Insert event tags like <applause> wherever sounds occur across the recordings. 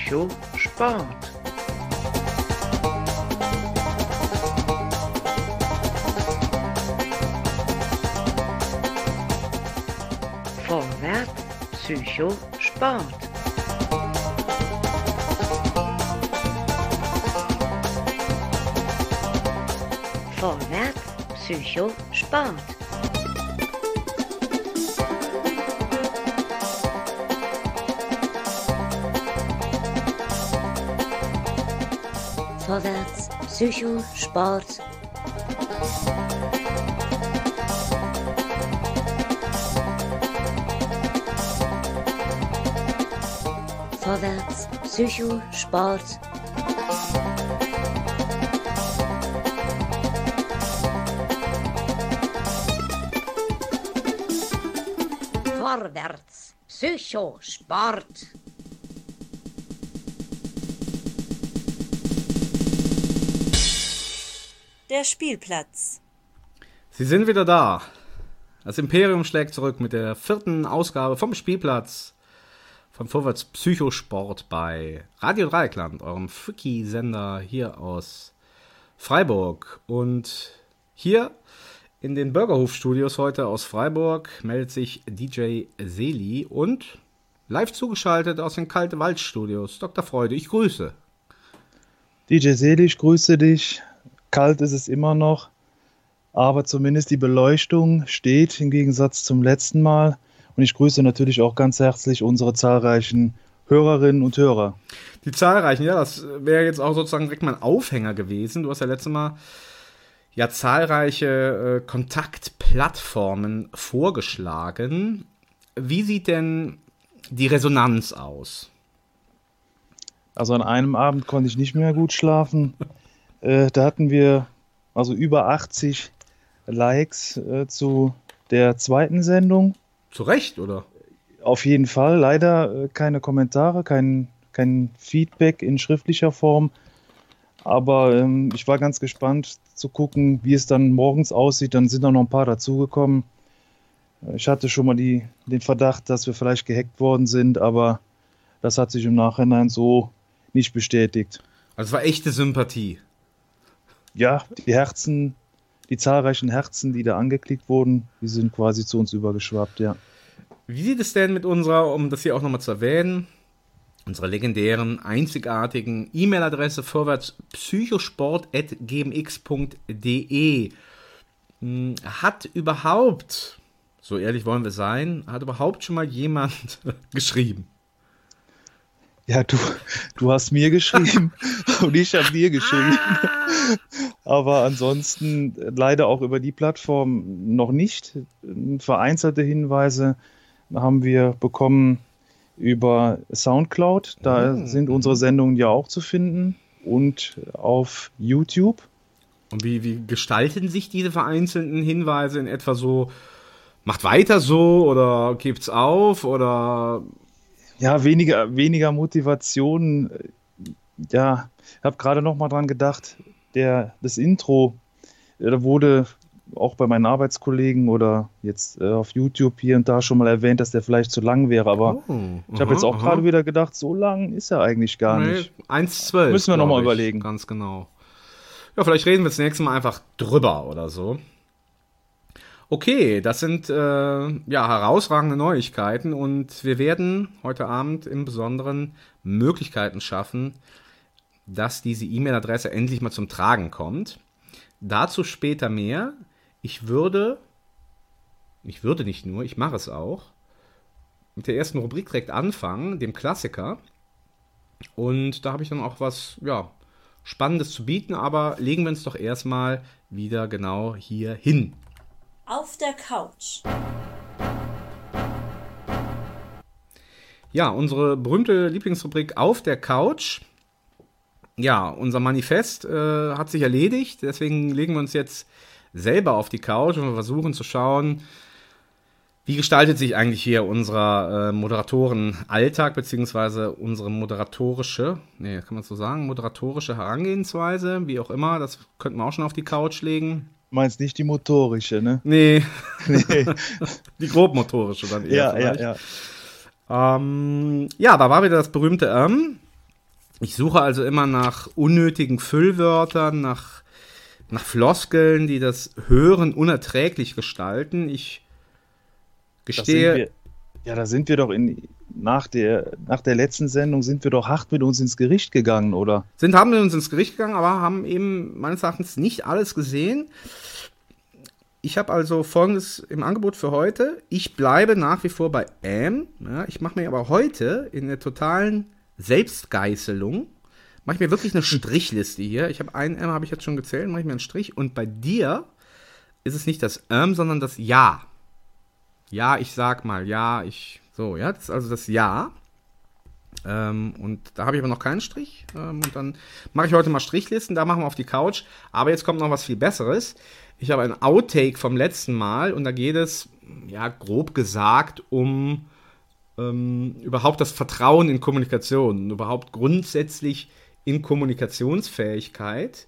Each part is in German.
Psycho, Sport. Vorwärts, Psycho, Sport. Vorwärts, Psycho, Sport. Vorwärts, Psycho, Sport. Vorwärts, Psycho, Sport. Vorwärts, Psycho, Sport. Der Spielplatz. Sie sind wieder da. Das Imperium schlägt zurück mit der vierten Ausgabe vom Spielplatz von Vorwärts Psychosport bei Radio Dreieckland, eurem Freaky-Sender hier aus Freiburg. Und hier in den Bürgerhof-Studios heute aus Freiburg meldet sich DJ Seli und live zugeschaltet aus den Kalte Wald-Studios Dr. Freude. Ich grüße. DJ Seli, ich grüße dich. Kalt ist es immer noch, aber zumindest die Beleuchtung steht im Gegensatz zum letzten Mal. Und ich grüße natürlich auch ganz herzlich unsere zahlreichen Hörerinnen und Hörer. Die zahlreichen, ja, das wäre jetzt auch sozusagen direkt mein Aufhänger gewesen. Du hast ja letztes Mal ja zahlreiche äh, Kontaktplattformen vorgeschlagen. Wie sieht denn die Resonanz aus? Also an einem Abend konnte ich nicht mehr gut schlafen. Äh, da hatten wir also über 80 Likes äh, zu der zweiten Sendung. Zu Recht, oder? Auf jeden Fall. Leider äh, keine Kommentare, kein, kein Feedback in schriftlicher Form. Aber ähm, ich war ganz gespannt zu gucken, wie es dann morgens aussieht. Dann sind da noch ein paar dazugekommen. Äh, ich hatte schon mal die, den Verdacht, dass wir vielleicht gehackt worden sind, aber das hat sich im Nachhinein so nicht bestätigt. Also es war echte Sympathie ja, die Herzen, die zahlreichen Herzen, die da angeklickt wurden, die sind quasi zu uns übergeschwappt, ja. Wie sieht es denn mit unserer, um das hier auch nochmal zu erwähnen, unserer legendären, einzigartigen E-Mail-Adresse vorwärts psychosport.gmx.de hm, hat überhaupt, so ehrlich wollen wir sein, hat überhaupt schon mal jemand <laughs> geschrieben? Ja, du, du hast mir geschrieben <laughs> und ich habe dir geschrieben. Aber ansonsten leider auch über die Plattform noch nicht. Vereinzelte Hinweise haben wir bekommen über Soundcloud. Da mhm. sind unsere Sendungen ja auch zu finden und auf YouTube. Und wie, wie gestalten sich diese vereinzelten Hinweise in etwa so? Macht weiter so oder gibt's auf oder ja, weniger, weniger Motivation. Ja, ich habe gerade noch mal dran gedacht, der, das Intro, da wurde auch bei meinen Arbeitskollegen oder jetzt äh, auf YouTube hier und da schon mal erwähnt, dass der vielleicht zu lang wäre, aber oh, ich habe jetzt auch gerade wieder gedacht, so lang ist er eigentlich gar nee, nicht. 1,12. Müssen wir nochmal überlegen. Ganz genau. Ja, vielleicht reden wir das nächste Mal einfach drüber oder so. Okay, das sind äh, ja herausragende Neuigkeiten und wir werden heute Abend im Besonderen Möglichkeiten schaffen, dass diese E-Mail-Adresse endlich mal zum Tragen kommt. Dazu später mehr. Ich würde, ich würde nicht nur, ich mache es auch, mit der ersten Rubrik direkt anfangen, dem Klassiker. Und da habe ich dann auch was, ja, Spannendes zu bieten, aber legen wir uns doch erstmal wieder genau hier hin. Auf der Couch. Ja, unsere berühmte Lieblingsrubrik Auf der Couch. Ja, unser Manifest äh, hat sich erledigt, deswegen legen wir uns jetzt selber auf die Couch und versuchen zu schauen, wie gestaltet sich eigentlich hier unser äh, Moderatoren-Alltag, beziehungsweise unsere moderatorische, nee, kann man so sagen, moderatorische Herangehensweise, wie auch immer, das könnten wir auch schon auf die Couch legen meinst nicht die motorische, ne? Nee. <laughs> nee. die grobmotorische dann eher. Ja, vielleicht. ja, ja. Ähm, ja, da war wieder das berühmte ähm. Ich suche also immer nach unnötigen Füllwörtern, nach, nach Floskeln, die das Hören unerträglich gestalten. Ich gestehe, wir, ja, da sind wir doch in, nach der, nach der letzten Sendung sind wir doch hart mit uns ins Gericht gegangen, oder? sind, haben wir uns ins Gericht gegangen, aber haben eben meines Erachtens nicht alles gesehen. Ich habe also folgendes im Angebot für heute. Ich bleibe nach wie vor bei Am. Ja, ich mache mir aber heute in der totalen Selbstgeißelung, mache ich mir wirklich eine Strichliste hier. Ich habe ein M, habe ich jetzt schon gezählt, mache ich mir einen Strich. Und bei dir ist es nicht das Am, sondern das Ja. Ja, ich sag mal, ja, ich, so, ja, das ist also das Ja. Ähm, und da habe ich aber noch keinen Strich. Ähm, und dann mache ich heute mal Strichlisten, da machen wir auf die Couch. Aber jetzt kommt noch was viel Besseres. Ich habe ein Outtake vom letzten Mal und da geht es, ja, grob gesagt, um ähm, überhaupt das Vertrauen in Kommunikation, überhaupt grundsätzlich in Kommunikationsfähigkeit.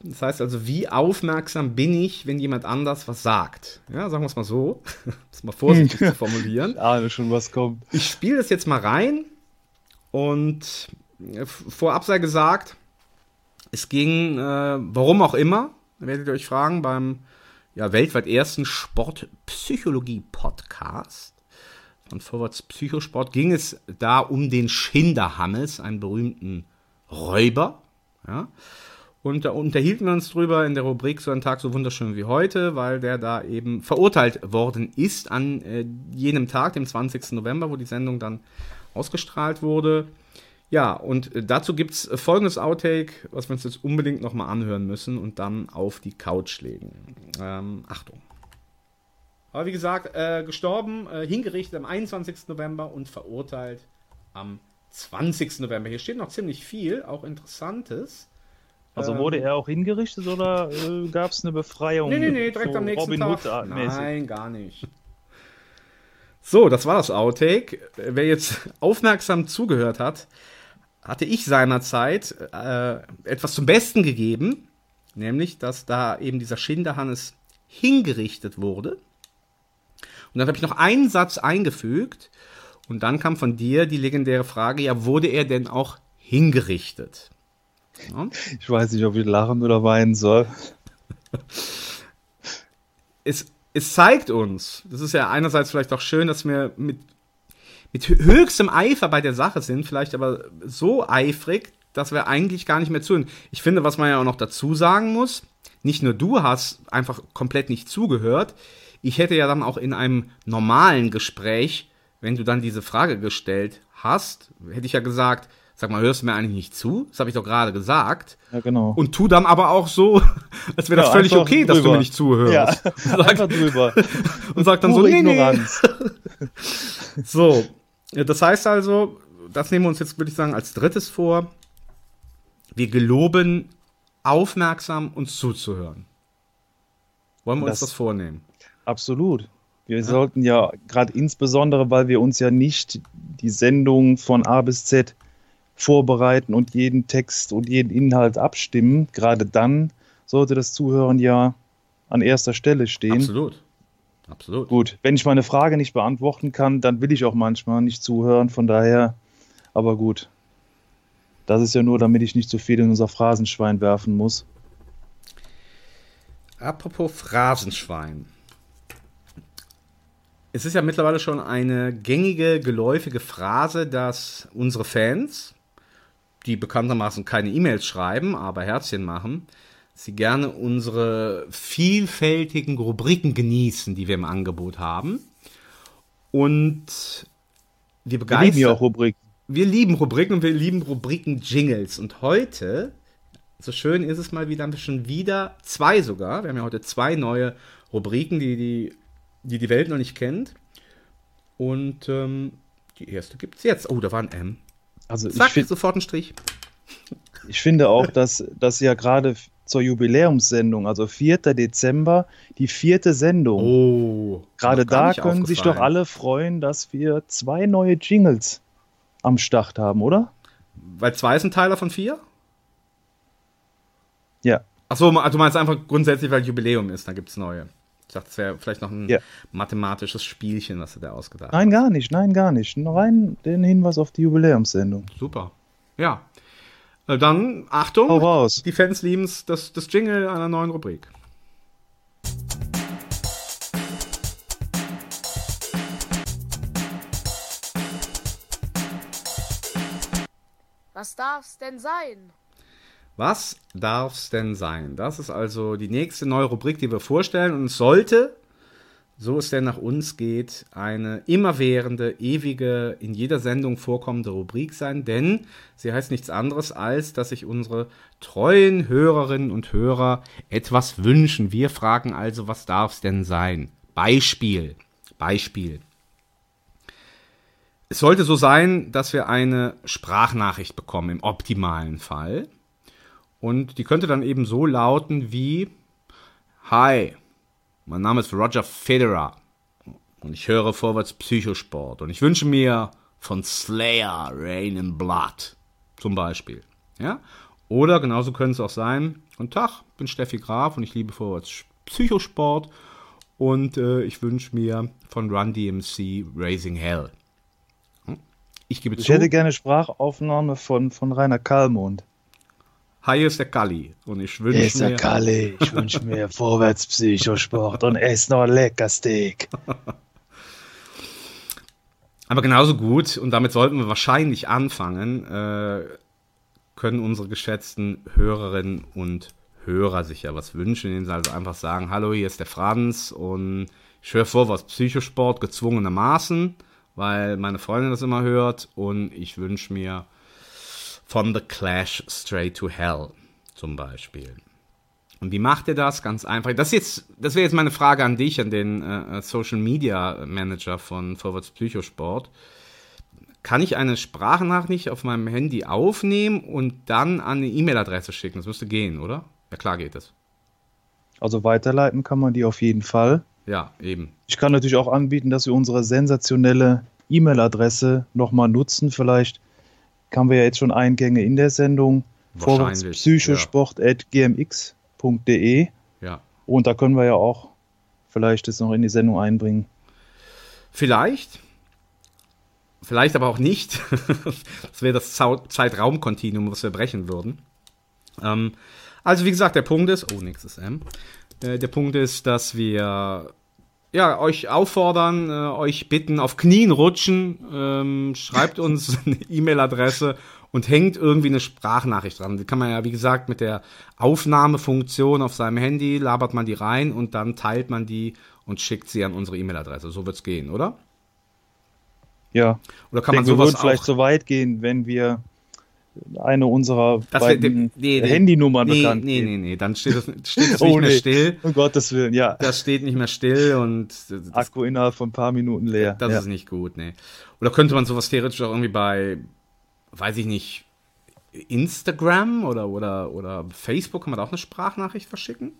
Das heißt also, wie aufmerksam bin ich, wenn jemand anders was sagt? Ja, sagen wir es mal so, <laughs> das mal vorsichtig zu formulieren. Ich ahne schon, was kommt. Ich spiele das jetzt mal rein und äh, vorab sei gesagt, es ging, äh, warum auch immer, werdet ihr euch fragen, beim ja, weltweit ersten Sportpsychologie-Podcast von Vorwärts Psychosport ging es da um den Schinderhannes, einen berühmten Räuber. Ja. Und da unterhielten wir uns drüber in der Rubrik So ein Tag so wunderschön wie heute, weil der da eben verurteilt worden ist an äh, jenem Tag, dem 20. November, wo die Sendung dann ausgestrahlt wurde. Ja, und dazu gibt es folgendes Outtake, was wir uns jetzt unbedingt nochmal anhören müssen und dann auf die Couch legen. Ähm, Achtung. Aber wie gesagt, äh, gestorben, äh, hingerichtet am 21. November und verurteilt am 20. November. Hier steht noch ziemlich viel, auch Interessantes. Also Ähm, wurde er auch hingerichtet oder äh, gab es eine Befreiung? Nee, nee, nee, direkt so am nächsten Robin Tag. Hood? Nein, gar nicht. So, das war das Outtake. Wer jetzt aufmerksam zugehört hat, hatte ich seinerzeit äh, etwas zum Besten gegeben, nämlich, dass da eben dieser Schinderhannes hingerichtet wurde. Und dann habe ich noch einen Satz eingefügt und dann kam von dir die legendäre Frage, ja, wurde er denn auch hingerichtet? Ja. Ich weiß nicht, ob ich lachen oder weinen soll. es, es zeigt uns, das ist ja einerseits vielleicht auch schön, dass wir mit, mit höchstem Eifer bei der Sache sind, vielleicht aber so eifrig, dass wir eigentlich gar nicht mehr zuhören. Ich finde, was man ja auch noch dazu sagen muss, nicht nur du hast einfach komplett nicht zugehört, ich hätte ja dann auch in einem normalen Gespräch, wenn du dann diese Frage gestellt hast, hätte ich ja gesagt, sag mal, hörst du mir eigentlich nicht zu? Das habe ich doch gerade gesagt. Ja, genau. Und tu dann aber auch so, <laughs> als wäre das Ja, völlig okay, dass du drüber. mir nicht zuhörst. ja, <laughs> Sag, einfach drüber. <laughs> und sag dann so, Pure nee, nee. Ignoranz. So, das heißt also, das nehmen wir uns jetzt, würde ich sagen, als drittes vor. Wir geloben, aufmerksam uns zuzuhören. Wollen wir uns Das- das vornehmen? Absolut. Wir sollten ja gerade insbesondere, weil wir uns ja nicht die Sendung von A bis Z vorbereiten und jeden Text und jeden Inhalt abstimmen, gerade dann sollte das Zuhören ja an erster Stelle stehen. Absolut. Absolut. Gut, wenn ich meine Frage nicht beantworten kann, dann will ich auch manchmal nicht zuhören, von daher, aber gut. Das ist ja nur, damit ich nicht zu viel in unser Phrasenschwein werfen muss. Apropos Phrasenschwein. Es ist ja mittlerweile schon eine gängige, geläufige Phrase, dass unsere Fans, die bekanntermaßen keine E-Mails schreiben, aber Herzchen machen, sie gerne unsere vielfältigen Rubriken genießen, die wir im Angebot haben. Und wir Wir lieben begeistern ja auch Rubrik. wir lieben Rubriken und wir lieben Rubriken-Jingles. Und heute, so schön ist es mal wieder, ein bisschen wieder zwei sogar. Wir haben ja heute zwei neue Rubriken, die die, die, die Welt noch nicht kennt. Und ähm, die erste gibt es jetzt. Oh, da war ein M. Also ich, Zack, find, sofort ein Strich. <laughs> ich finde auch, dass, dass ja gerade zur Jubiläumssendung, also 4. Dezember, die vierte Sendung. Oh. gerade da können sich doch alle freuen, dass wir zwei neue Jingles am Start haben, oder? Weil zwei ist ein Teiler von vier? Ja. Achso, du meinst einfach grundsätzlich, weil Jubiläum ist, da gibt es neue. Ich dachte, das wäre vielleicht noch ein Ja. mathematisches Spielchen, was du da ausgedacht hast. Nein, gar nicht, nein, gar nicht. Nur rein den Hinweis auf die Jubiläumssendung. Super. Ja. Äh, Dann, Achtung, Hau raus. die Fans lieben es, das, das Jingle einer neuen Rubrik. Was darf's denn sein? Was darf's denn sein? Das ist also die nächste neue Rubrik, die wir vorstellen. Und es sollte, so es denn nach uns geht, eine immerwährende, ewige, in jeder Sendung vorkommende Rubrik sein. Denn sie heißt nichts anderes, als dass sich unsere treuen Hörerinnen und Hörer etwas wünschen. Wir fragen also, was darf's denn sein? Beispiel. Beispiel. Es sollte so sein, dass wir eine Sprachnachricht bekommen, im optimalen Fall. Und die könnte dann eben so lauten wie Hi, mein Name ist Roger Federer und ich höre vorwärts Psychosport und ich wünsche mir von Slayer Rain in Blood zum Beispiel. Ja? Oder genauso könnte es auch sein, Guten Tag, bin Steffi Graf und ich liebe vorwärts Psychosport und äh, ich wünsche mir von Run DMC Raising Hell. Hm? Ich gebe Ich zu, hätte gerne Sprachaufnahme von, von Rainer Kallmund. Hi, hier ist der Kalli und ich wünsche Hier ist der mir... Kalle. Ich wünsche mir <laughs> vorwärts Psychosport und ess noch lecker Steak. <laughs> Aber genauso gut, und damit sollten wir wahrscheinlich anfangen, äh, können unsere geschätzten Hörerinnen und Hörer sich ja was wünschen, indem sie also einfach sagen, hallo, hier ist der Franz und ich höre vor was Psychosport gezwungenermaßen, weil meine Freundin das immer hört und ich wünsche mir von The Clash Straight to Hell zum Beispiel. Und wie macht ihr das? Ganz einfach. Das, jetzt, das wäre jetzt meine Frage an dich, an den äh, Social Media Manager von Vorwärts Psychosport. Kann ich eine Sprachnachricht auf meinem Handy aufnehmen und dann an eine E-Mail-Adresse schicken? Das müsste gehen, oder? Ja, klar geht das. Also weiterleiten kann man die auf jeden Fall. Ja, eben. Ich kann natürlich auch anbieten, dass wir unsere sensationelle E-Mail-Adresse nochmal nutzen. Vielleicht haben wir ja jetzt schon Eingänge in der Sendung. Wahrscheinlich, Psychosport.gmx.de Ja. Und da können wir ja auch vielleicht das noch in die Sendung einbringen. Vielleicht. Vielleicht aber auch nicht. <laughs> das wäre das Zeitraumkontinuum, was wir brechen würden. Ähm, also, wie gesagt, der Punkt ist, oh, nächstes M. Äh, der Punkt ist, dass wir ja, euch auffordern, äh, euch bitten, auf Knien rutschen, ähm, schreibt uns <laughs> eine E-Mail-Adresse und hängt irgendwie eine Sprachnachricht dran. Die kann man ja, wie gesagt, mit der Aufnahmefunktion auf seinem Handy, labert man die rein und dann teilt man die und schickt sie an unsere E-Mail-Adresse. So wird's gehen, oder? Ja, Oder kann ich man denke, wir sowas würden vielleicht auch... so weit gehen, wenn wir eine unserer Das beiden nee, nee. Handynummern nee, bekannt nee, nee, nee, dann steht es, steht es <laughs> Oh, nicht mehr still. Um Gottes Willen, ja. Das steht nicht mehr still und das, Akku innerhalb von ein paar Minuten leer. das ja. ist nicht gut, nee. Oder könnte man sowas theoretisch auch irgendwie bei, weiß ich nicht, Instagram oder, oder, oder Facebook, kann man da auch eine Sprachnachricht verschicken?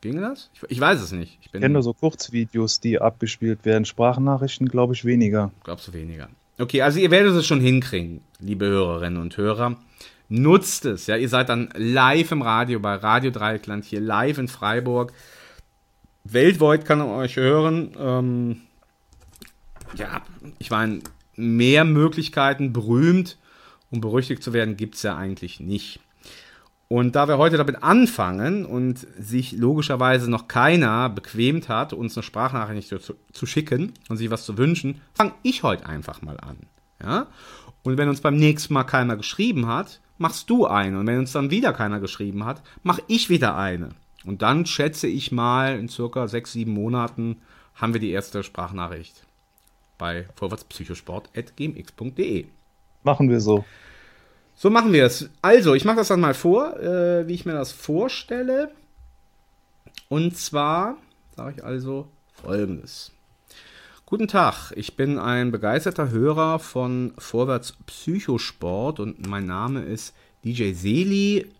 Ginge das? Ich, ich weiß es nicht. Ich Ich kenne nur so Kurzvideos, die abgespielt werden. Sprachnachrichten glaube ich weniger. glaubst du weniger. Okay, also ihr werdet es schon hinkriegen, liebe Hörerinnen und Hörer. Nutzt es, ja, ihr seid dann live im Radio bei Radio Dreieckland hier live in Freiburg. Weltweit kann man euch hören. Ähm, ja, ich meine, mehr Möglichkeiten, berühmt und berüchtigt zu werden, gibt's ja eigentlich nicht. Und da wir heute damit anfangen und sich logischerweise noch keiner bequemt hat, uns eine Sprachnachricht zu, zu schicken und sich was zu wünschen, fange ich heute einfach mal an. Ja? Und wenn uns beim nächsten Mal keiner geschrieben hat, machst du eine. Und wenn uns dann wieder keiner geschrieben hat, mach ich wieder eine. Und dann schätze ich mal, in circa sechs, sieben Monaten haben wir die erste Sprachnachricht bei vorwärtspsychosport.gmx.de. Machen wir so. So machen wir es. Also, ich mache das dann mal vor, äh, wie ich mir das vorstelle. Und zwar sage ich also folgendes. Guten Tag, ich bin ein begeisterter Hörer von Vorwärts Psychosport und mein Name ist DJ Seli.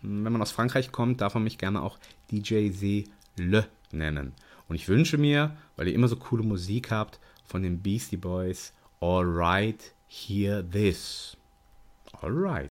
Wenn man aus Frankreich kommt, darf man mich gerne auch DJ Sele nennen. Und ich wünsche mir, weil ihr immer so coole Musik habt, von den Beastie Boys, Alright, Hear This. Alright.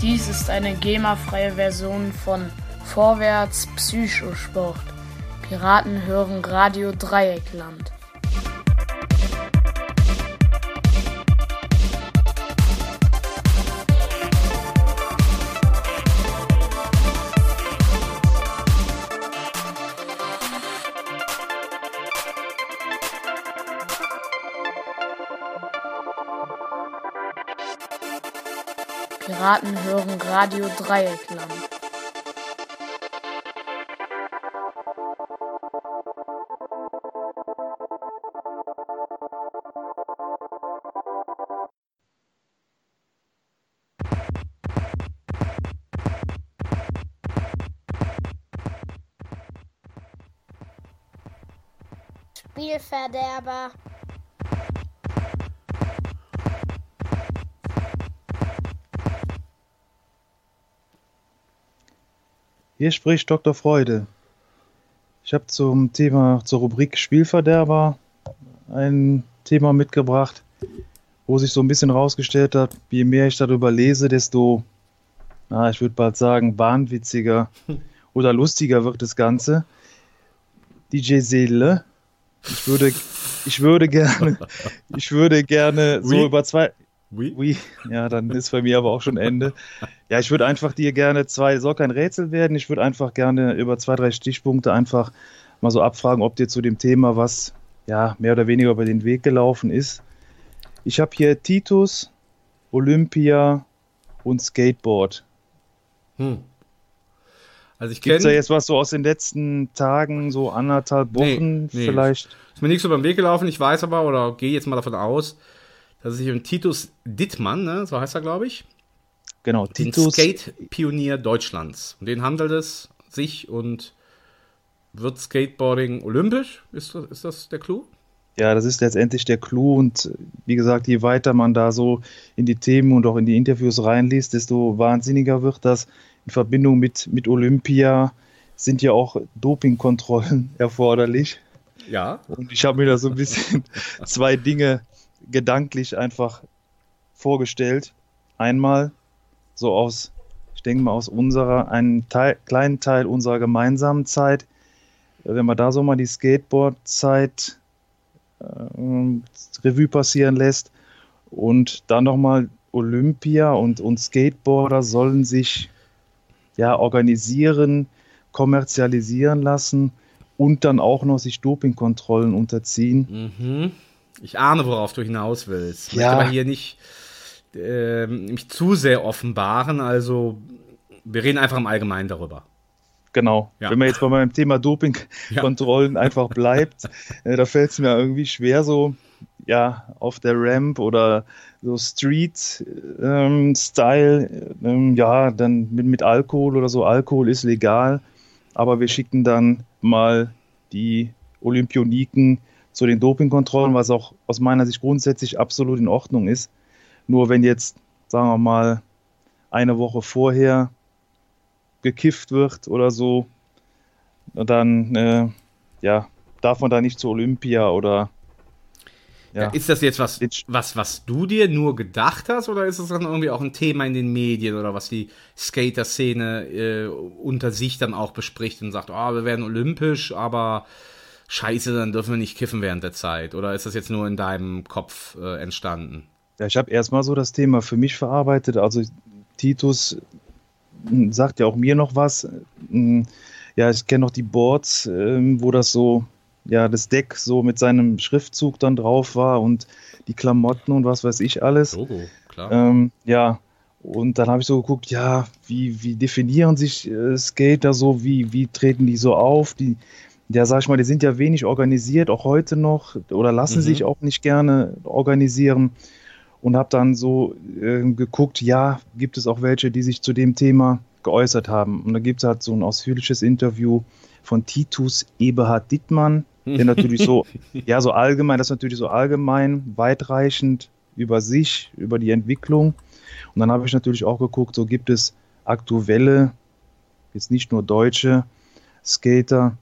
Dies ist eine GEMA-freie Version von Vorwärts Psychosport. Piraten hören Radio Dreieckland. Piraten hören Radio Dreieckland. Spielverderber. Hier spricht Dr. Freude. Ich habe zum Thema, zur Rubrik Spielverderber ein Thema mitgebracht, wo sich so ein bisschen rausgestellt hat, je mehr ich darüber lese, desto, na, ich würde bald sagen, wahnwitziger <laughs> oder lustiger wird das Ganze. DJ Seele. Ich würde, ich würde gerne, <laughs> ich würde gerne so über zwei, Oui. Ui, ja, dann ist bei mir aber auch schon Ende. Ja, ich würde einfach dir gerne zwei, soll kein Rätsel werden, ich würde einfach gerne über zwei, drei Stichpunkte einfach mal so abfragen, ob dir zu dem Thema was, ja, mehr oder weniger über den Weg gelaufen ist. Ich habe hier Titus, Olympia und Skateboard. Hm. Also ich Gibt es da kenne, jetzt was so aus den letzten Tagen, so anderthalb Nee, Wochen nee. vielleicht? ist mir nichts über den Weg gelaufen, ich weiß aber, oder gehe jetzt mal davon aus, dass es sich um Titus Dittmann, ne, so heißt er, glaube ich, Genau, den Titus. Skate-Pionier Deutschlands. Um den handelt es sich und wird Skateboarding olympisch? Ist, das- ist das der Clou? Ja, das ist letztendlich der Clou und wie gesagt, je weiter man da so in die Themen und auch in die Interviews reinliest, desto wahnsinniger wird das. In Verbindung mit, mit Olympia sind ja auch Dopingkontrollen <laughs> erforderlich. Ja. Und ich habe mir da so ein bisschen <laughs> zwei Dinge gedanklich einfach vorgestellt. Einmal so aus, ich denke mal aus unserer, einen Teil, kleinen Teil unserer gemeinsamen Zeit, wenn man da so mal die Skateboard-Zeit ähm, Revue passieren lässt und dann nochmal Olympia und, und Skateboarder sollen sich ja organisieren, kommerzialisieren lassen und dann auch noch sich Dopingkontrollen unterziehen. Mhm. Ich ahne, worauf du hinaus willst. Ich Ja. möchte aber hier nicht ähm, mich zu sehr offenbaren. Also, wir reden einfach im Allgemeinen darüber. Genau. Ja. Wenn man jetzt bei meinem Thema Dopingkontrollen <laughs> einfach bleibt, äh, da fällt es mir irgendwie schwer, so ja, auf der Ramp oder so Street-Style, ähm, ja, dann mit, mit Alkohol oder so. Alkohol ist legal, aber wir schicken dann mal die Olympioniken zu den Dopingkontrollen, was auch aus meiner Sicht grundsätzlich absolut in Ordnung ist. Nur wenn jetzt, sagen wir mal, eine Woche vorher gekifft wird oder so, dann äh, ja, darf man da nicht zur Olympia oder Ja. Ist das jetzt was, was, was du dir nur gedacht hast oder ist es dann irgendwie auch ein Thema in den Medien oder was die Skater-Szene äh, unter sich dann auch bespricht und sagt, oh, wir werden olympisch, aber scheiße, dann dürfen wir nicht kiffen während der Zeit? Oder ist das jetzt nur in deinem Kopf äh, entstanden? Ja, ich habe erstmal so das Thema für mich verarbeitet. Also Titus m, sagt ja auch mir noch was. M, Ja, ich kenne noch die Boards, ähm, wo das so, ja, das Deck so mit seinem Schriftzug dann drauf war und die Klamotten und was weiß ich alles. Logo, klar. Ähm, ja, und dann habe ich so geguckt, ja, wie, wie definieren sich äh, Skater so, wie, wie treten die so auf? Die, ja, sag ich mal, die sind ja wenig organisiert, auch heute noch, oder lassen Mhm. sich auch nicht gerne organisieren. Und habe dann so äh, geguckt, ja, gibt es auch welche, die sich zu dem Thema geäußert haben. Und da gibt es halt so ein ausführliches Interview von Titus Eberhard Dittmann, der natürlich so, <laughs> ja, so allgemein, das ist natürlich so allgemein, weitreichend über sich, über die Entwicklung. Und dann habe ich natürlich auch geguckt, so gibt es aktuelle, jetzt nicht nur deutsche Skater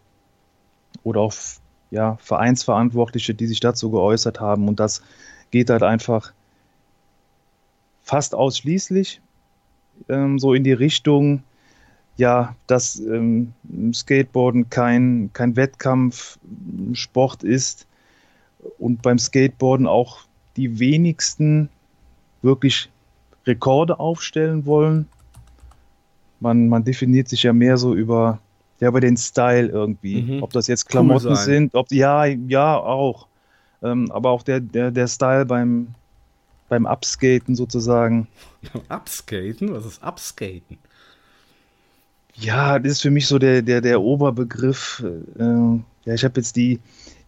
oder auch ja, Vereinsverantwortliche, die sich dazu geäußert haben. Und das geht halt einfach fast ausschließlich ähm, so in die Richtung, ja, dass ähm, Skateboarden kein, kein Wettkampfsport ist und beim Skateboarden auch die wenigsten wirklich Rekorde aufstellen wollen. Man, man definiert sich ja mehr so über, ja, über den Style irgendwie. Mhm. Ob das jetzt Klamotten Cool sind, ob ja, ja, auch. Ähm, aber auch der, der, der Style beim, beim Upskaten sozusagen. <laughs> Upskaten? Was ist Upskaten? Ja, das ist für mich so der, der, der Oberbegriff. Äh, ja, ich habe jetzt die,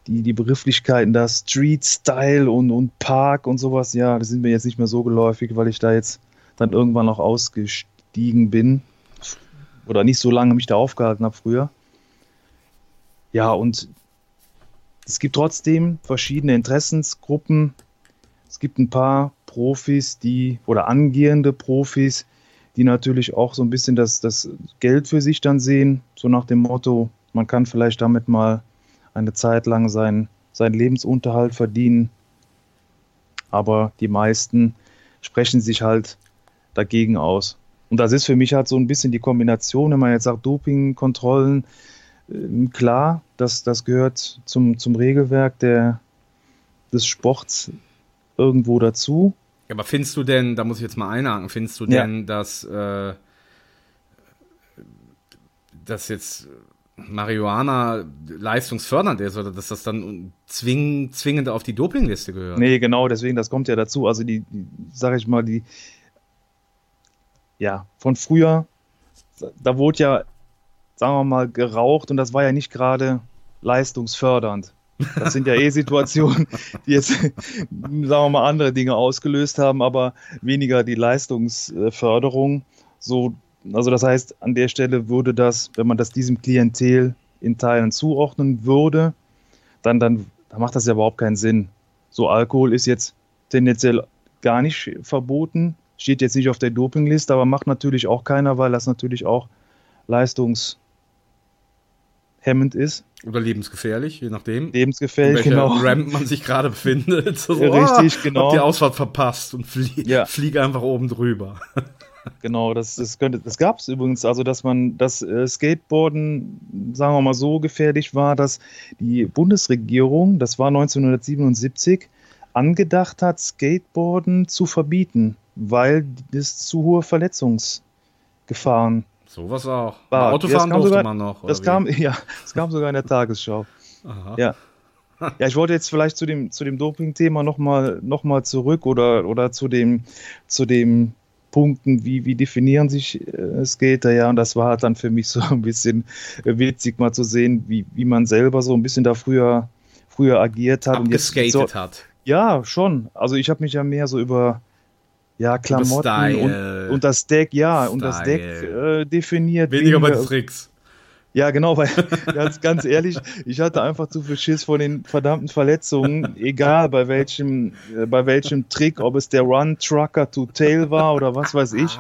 die, die Begrifflichkeiten da Street Style und, und Park und sowas. Ja, das sind mir jetzt nicht mehr so geläufig, weil ich da jetzt dann irgendwann noch ausgestiegen bin. Oder nicht so lange mich da aufgehalten habe früher. Ja, und es gibt trotzdem verschiedene Interessensgruppen. Es gibt ein paar Profis, die oder angehende Profis, die natürlich auch so ein bisschen das, das Geld für sich dann sehen, so nach dem Motto, man kann vielleicht damit mal eine Zeit lang seinen, seinen Lebensunterhalt verdienen. Aber die meisten sprechen sich halt dagegen aus. Und das ist für mich halt so ein bisschen die Kombination, wenn man jetzt sagt, Dopingkontrollen, äh, klar, das, das gehört zum, zum Regelwerk der, des Sports irgendwo dazu. Ja, aber findest du denn, da muss ich jetzt mal einhaken, findest du Ja. denn, dass, äh, dass jetzt Marihuana leistungsfördernd ist oder dass das dann zwing, zwingend auf die Dopingliste gehört? Nee, genau, deswegen, das kommt ja dazu. Also die, die sag ich mal, die, ja, von früher, da wurde ja, sagen wir mal, geraucht und das war ja nicht gerade leistungsfördernd. Das sind ja eh <laughs> Situationen, die jetzt, sagen wir mal, andere Dinge ausgelöst haben, aber weniger die Leistungsförderung. So, also das heißt, an der Stelle würde das, wenn man das diesem Klientel in Teilen zuordnen würde, dann, dann, dann macht das ja überhaupt keinen Sinn. So Alkohol ist jetzt tendenziell gar nicht verboten, steht jetzt nicht auf der Dopingliste, aber macht natürlich auch keiner, weil das natürlich auch leistungshemmend ist, Oder lebensgefährlich, je nachdem. in lebensgefährlich, welcher genau. Ramp man sich gerade befindet. <laughs> So, Richtig, ah, genau. Hab die Ausfahrt verpasst und flie Ja. flieg einfach oben drüber. <laughs> Genau, das, das könnte, das gab es übrigens, also dass man das äh, Skateboarden, sagen wir mal so, gefährlich war, dass die Bundesregierung, das war 1977, angedacht hat, Skateboarden zu verbieten, weil das zu hohe Verletzungsgefahren Sowas auch. war. Autofahren Ja, durfte sogar, man noch. Das wie? kam, <laughs> ja, das kam sogar in der Tagesschau. Aha. Ja. Ja, ich wollte jetzt vielleicht zu dem, zu dem Doping-Thema nochmal noch mal zurück oder, oder zu dem, zu dem Punkten, wie, wie definieren sich äh, Skater, ja, und das war halt dann für mich so ein bisschen witzig mal zu sehen, wie, wie man selber so ein bisschen da früher, früher agiert hat. Und jetzt Abgeskatet so, hat. ja, schon. Also ich habe mich ja mehr so über ja, Klamotten Style. und, und das Deck, ja, und das Deck Style. äh, definiert. Weniger bei Tricks. ja, genau, weil <laughs> ganz, ganz ehrlich, ich hatte einfach zu viel Schiss vor den verdammten Verletzungen, egal bei welchem, äh, bei welchem Trick, ob es der Run Trucker to Tail war oder was weiß ich.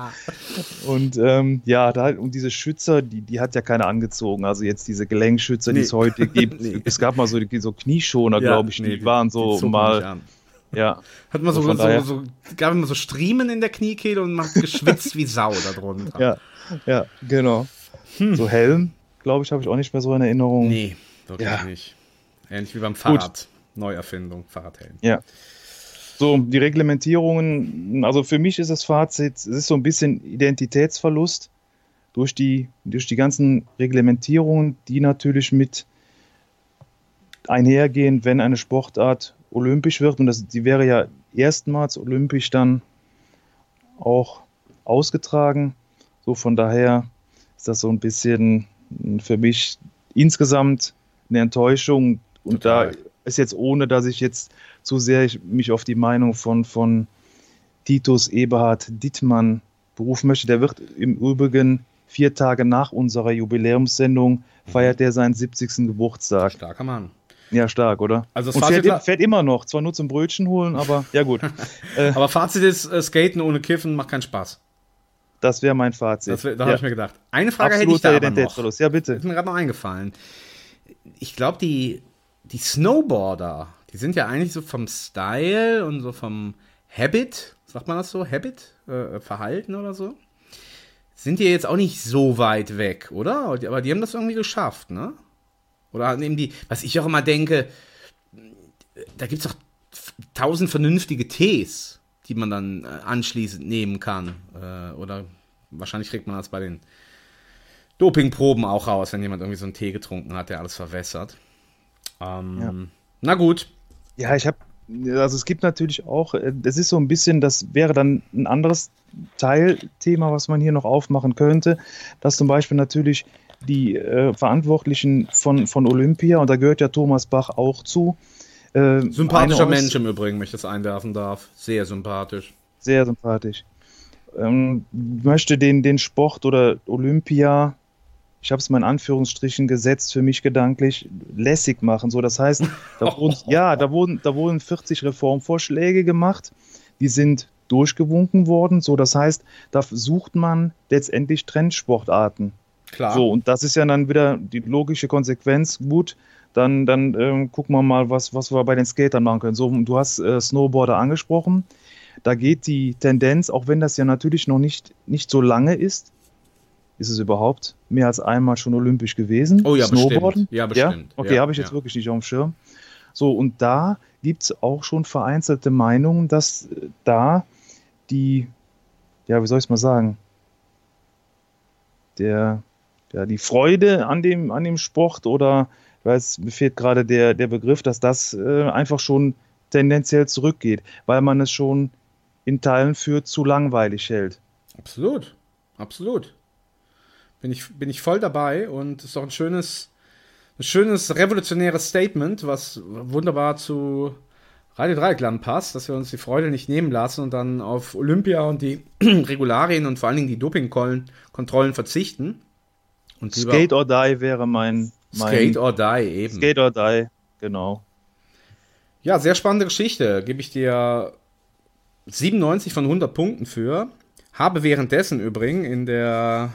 Und ähm, ja, da, und diese Schützer, die, die hat ja keiner angezogen. Also jetzt diese Gelenkschützer, die Nee. es heute <laughs> gibt. Nee. Es gab mal so, die- so Knieschoner, glaube ich, nee, die waren so zogen mal. Ja. Hat man so, So so, so, gab immer so Striemen in der Kniekehle und man hat geschwitzt wie Sau darunter. Ja, ja, genau. So Helm, glaube ich, habe ich auch nicht mehr so in Erinnerung. Nee, wirklich Ja. nicht. Ähnlich wie beim Fahrrad. Neuerfindung, Fahrradhelm. Ja. So, die Reglementierungen, also für mich ist das Fazit, es ist so ein bisschen Identitätsverlust durch die, durch die ganzen Reglementierungen, die natürlich mit einhergehen, wenn eine Sportart olympisch wird. Und das, die wäre ja erstmals olympisch dann auch ausgetragen. So von daher ist das so ein bisschen für mich insgesamt eine Enttäuschung. Und Total. da ist jetzt ohne, dass ich jetzt zu sehr ich mich auf die Meinung von, von Titus Eberhard Dittmann berufen möchte. Der wird im Übrigen vier Tage nach unserer Jubiläumssendung feiert er seinen 70. Geburtstag. Starker Mann. Ja, stark, oder? Also das Fazit fährt, fährt immer noch, zwar nur zum Brötchen holen, aber ja gut. <laughs> Aber Fazit ist, äh, Skaten ohne Kiffen macht keinen Spaß. Das wäre mein Fazit. Das, wär- da ja. habe ich mir gedacht. Eine Frage hätte ich Absoluter da aber noch. Ja, bitte. Ist mir gerade noch eingefallen. Ich glaube, die, die Snowboarder, die sind ja eigentlich so vom Style und so vom Habit, sagt man das so? Habit? Äh, Verhalten oder so? sind die jetzt auch nicht so weit weg, oder? Aber die haben das irgendwie geschafft, ne? Oder nehmen die, was ich auch immer denke, da gibt es doch tausend vernünftige Tees, die man dann äh, anschließend nehmen kann. Äh, oder wahrscheinlich kriegt man das bei den Dopingproben auch raus, wenn jemand irgendwie so einen Tee getrunken hat, der alles verwässert. Ähm, ja. Na gut. Ja, ich habe, also es gibt natürlich auch, äh, das ist so ein bisschen, das wäre dann ein anderes Teilthema, was man hier noch aufmachen könnte, dass zum Beispiel natürlich die äh, Verantwortlichen von, von Olympia, und da gehört ja Thomas Bach auch zu. Äh, Sympathischer Mensch im Übrigen, wenn ich das einwerfen darf. Sehr sympathisch. Sehr sympathisch. Ähm, möchte den, den Sport oder Olympia, ich habe es mal in Anführungsstrichen gesetzt für mich gedanklich, lässig machen. So, das heißt, da <laughs> wurden, ja, da wurden, da wurden 40 Reformvorschläge gemacht, die sind durchgewunken worden. So, das heißt, da sucht man letztendlich Trendsportarten. Klar. So, und das ist ja dann wieder die logische Konsequenz. Gut, dann, dann ähm, gucken wir mal, was, was wir bei den Skatern machen können. So, du hast äh, Snowboarder angesprochen. Da geht die Tendenz, auch wenn das ja natürlich noch nicht, nicht so lange ist, ist es überhaupt mehr als einmal schon olympisch gewesen? Oh ja, Snowboarden? bestimmt. Ja, bestimmt. Ja? Okay, ja, habe ich jetzt ja. wirklich nicht auf dem Schirm. So, und da gibt es auch schon vereinzelte Meinungen, dass äh, da die, ja, wie soll ich es mal sagen, der, ja, die Freude an dem, an dem Sport oder, ich weiß, mir fehlt gerade der, der Begriff, dass das äh, einfach schon tendenziell zurückgeht, weil man es schon in Teilen für zu langweilig hält. Absolut, absolut. Bin ich, bin ich voll dabei und ist doch ein schönes, ein schönes revolutionäres Statement, was wunderbar zu Radio Dreieckland passt, dass wir uns die Freude nicht nehmen lassen und dann auf Olympia und die <clears throat> Regularien und vor allen Dingen die Dopingkontrollen verzichten. Und Skate or Die wäre mein, mein Skate or Die eben. Skate or Die, genau. Ja, sehr spannende Geschichte. Gebe ich dir 97 von 100 Punkten für. Habe währenddessen übrigens in der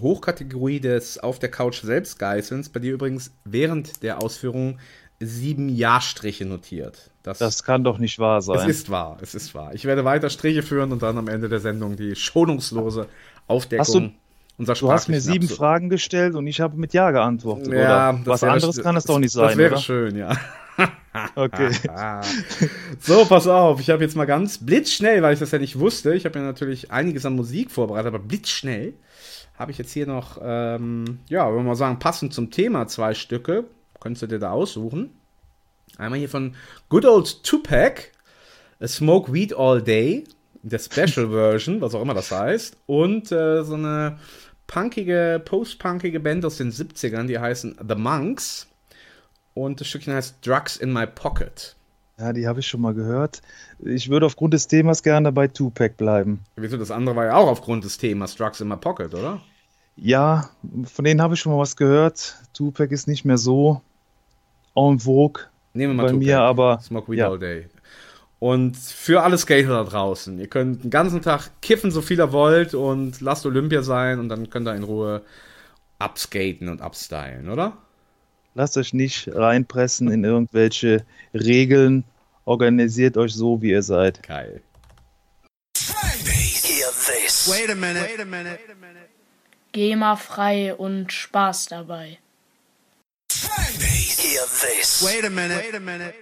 Hochkategorie des Auf der Couch Selbstgeißelns bei dir übrigens während der Ausführung sieben Ja-Striche notiert. Das, das, kann doch nicht wahr sein. Es ist wahr, es ist wahr. Ich werde weiter Striche führen und dann am Ende der Sendung die schonungslose Aufdeckung hast du, unser Du hast mir sieben Absurde. Fragen gestellt und ich habe mit Ja geantwortet. Ja, Was anderes kann es doch nicht sein. Das wäre oder? schön, ja. <laughs> okay. <laughs> so, pass auf. Ich habe jetzt mal ganz blitzschnell, weil ich das ja nicht wusste. Ich habe ja natürlich einiges an Musik vorbereitet, aber blitzschnell habe ich jetzt hier noch, ähm, ja, wenn wir mal sagen, passend zum Thema zwei Stücke. Könntest du dir da aussuchen. Einmal hier von Good Old Tupac, A Smoke Weed All Day, der Special <laughs> Version, was auch immer das heißt. Und äh, so eine punkige, post-punkige Band aus den 70ern, die heißen The Monks. Und das Stückchen heißt Drugs in My Pocket. Ja, die habe ich schon mal gehört. Ich würde aufgrund des Themas gerne bei Tupac bleiben. Wieso? Das andere war ja auch aufgrund des Themas Drugs in My Pocket, oder? Ja, von denen habe ich schon mal was gehört. Tupac ist nicht mehr so en vogue Nehmen wir mal bei Tupac. mir, aber Smoke Weed ja. All Day. Und für alle Skater da draußen, ihr könnt den ganzen Tag kiffen, so viel ihr wollt und lasst Olympia sein und dann könnt ihr in Ruhe upskaten und upstylen, oder? Lasst euch nicht reinpressen in irgendwelche Regeln. Organisiert euch so, wie ihr seid. Geil. Wait a minute. Wait a minute. GEMA frei und Spaß dabei. Hear this. Wait a minute. Wait a minute.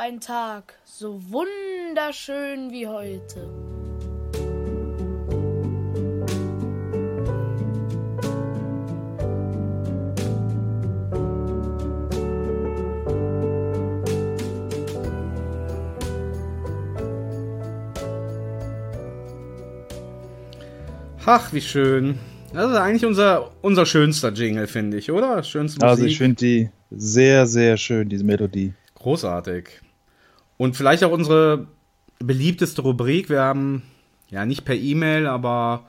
Ein Tag, so wunderschön wie heute. Ach, wie schön. Das ist eigentlich unser, unser schönster Jingle, finde ich, oder? Schönste Musik. Also ich finde die sehr, sehr schön, diese Melodie. Großartig. Und vielleicht auch unsere beliebteste Rubrik. Wir haben ja nicht per E-Mail, aber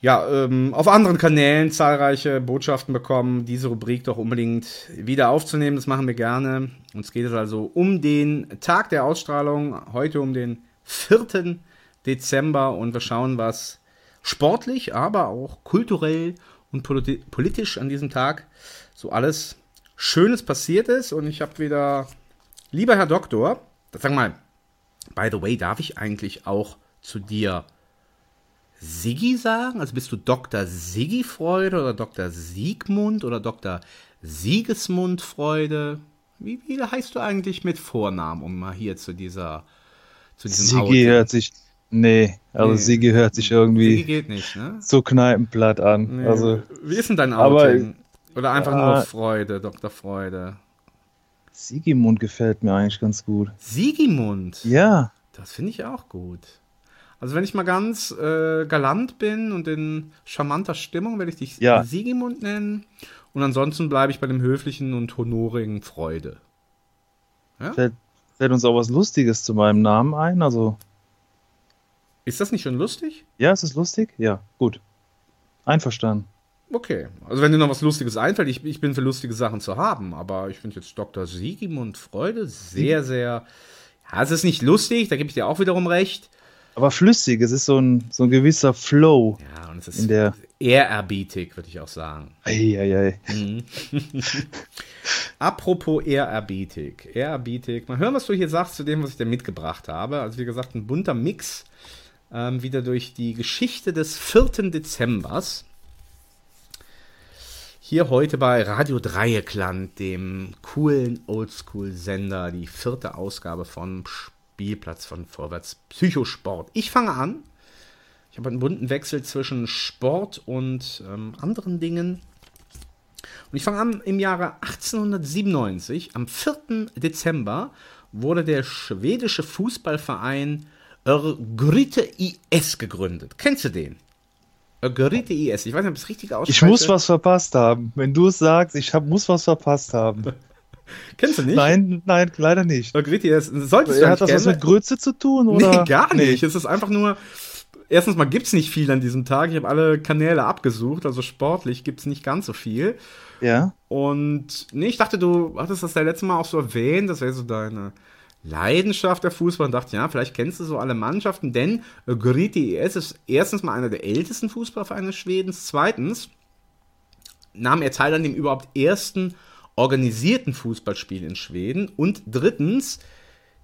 ja, ähm, auf anderen Kanälen zahlreiche Botschaften bekommen, diese Rubrik doch unbedingt wieder aufzunehmen. Das machen wir gerne. Uns geht es also um den Tag der Ausstrahlung, heute um den 4. Dezember und wir schauen, was sportlich, aber auch kulturell und politi politisch an diesem Tag so alles Schönes passiert ist. Und ich habe wieder, lieber Herr Doktor, sag mal, by the way, darf ich eigentlich auch zu dir Siggi sagen? Also bist du Dr. Siggi Freude oder Dr. Siegmund oder Dr. Siegesmund Freude? Wie, wie heißt du eigentlich mit Vornamen, um mal hier zu dieser zu diesem Sigi Outing? hört sich nee, also nee. Sigi hört sich irgendwie Sigi geht nicht, ne? so kneipenplatt an. Nee. Also wie ist denn dein Outing? Aber, Oder einfach nur Freude, Dr. Freude? Sigimund gefällt mir eigentlich ganz gut. Sigimund? Ja. Das finde ich auch gut. Also wenn ich mal ganz äh, galant bin und in charmanter Stimmung, werde ich dich ja. Sigimund nennen. Und ansonsten bleibe ich bei dem höflichen und honorigen Freude. Ja? Fällt, fällt uns auch was Lustiges zu meinem Namen ein? Also. Ist das nicht schon lustig? Ja, ist es lustig? Ja, gut. Einverstanden. Okay, also wenn dir noch was Lustiges einfällt, ich, ich bin für lustige Sachen zu haben, aber ich finde jetzt Dr. Sigimund Freude sehr, sehr. Ja, es ist nicht lustig, da gebe ich dir auch wiederum recht. Aber flüssig, es ist so ein, so ein gewisser Flow. Ja, und es ist in der ehrerbietig, würde ich auch sagen. Eieiei. Mhm. <laughs> Apropos ehrerbietig. Ehrerbietig. Mal hören, was du hier sagst zu dem, was ich dir mitgebracht habe. Also, wie gesagt, ein bunter Mix. Ähm, wieder durch die Geschichte des 4. Dezembers. Hier heute bei Radio Dreieckland, dem coolen Oldschool-Sender, die vierte Ausgabe von Spielplatz von Vorwärts Psychosport. Ich fange an. Ich habe einen bunten Wechsel zwischen Sport und ähm, anderen Dingen. Und ich fange an im Jahre 1897. Am 4. Dezember wurde der schwedische Fußballverein Örgryte IS gegründet. Kennst du den? Örgryte IS. Ich weiß nicht, ob es richtig ausspreche. Ich muss was verpasst haben. Wenn du es sagst, ich hab, muss was verpasst haben. <laughs> Kennst du nicht? Nein, nein, leider nicht. Gritti, solltest du Hat das was mit Grütze zu tun? Oder? Nee, gar nicht. Nee. Es ist einfach nur. Erstens mal gibt es nicht viel an diesem Tag. Ich habe alle Kanäle abgesucht, also sportlich gibt es nicht ganz so viel. Ja. Und nee, ich dachte, du hattest das ja letzte Mal auch so erwähnt, das wäre so deine Leidenschaft der Fußball und dachte, ja, vielleicht kennst du so alle Mannschaften, denn Gritti ES ist erstens mal einer der ältesten Fußballvereine Schwedens. Zweitens nahm er teil an dem überhaupt ersten organisierten Fußballspiel in Schweden. Und drittens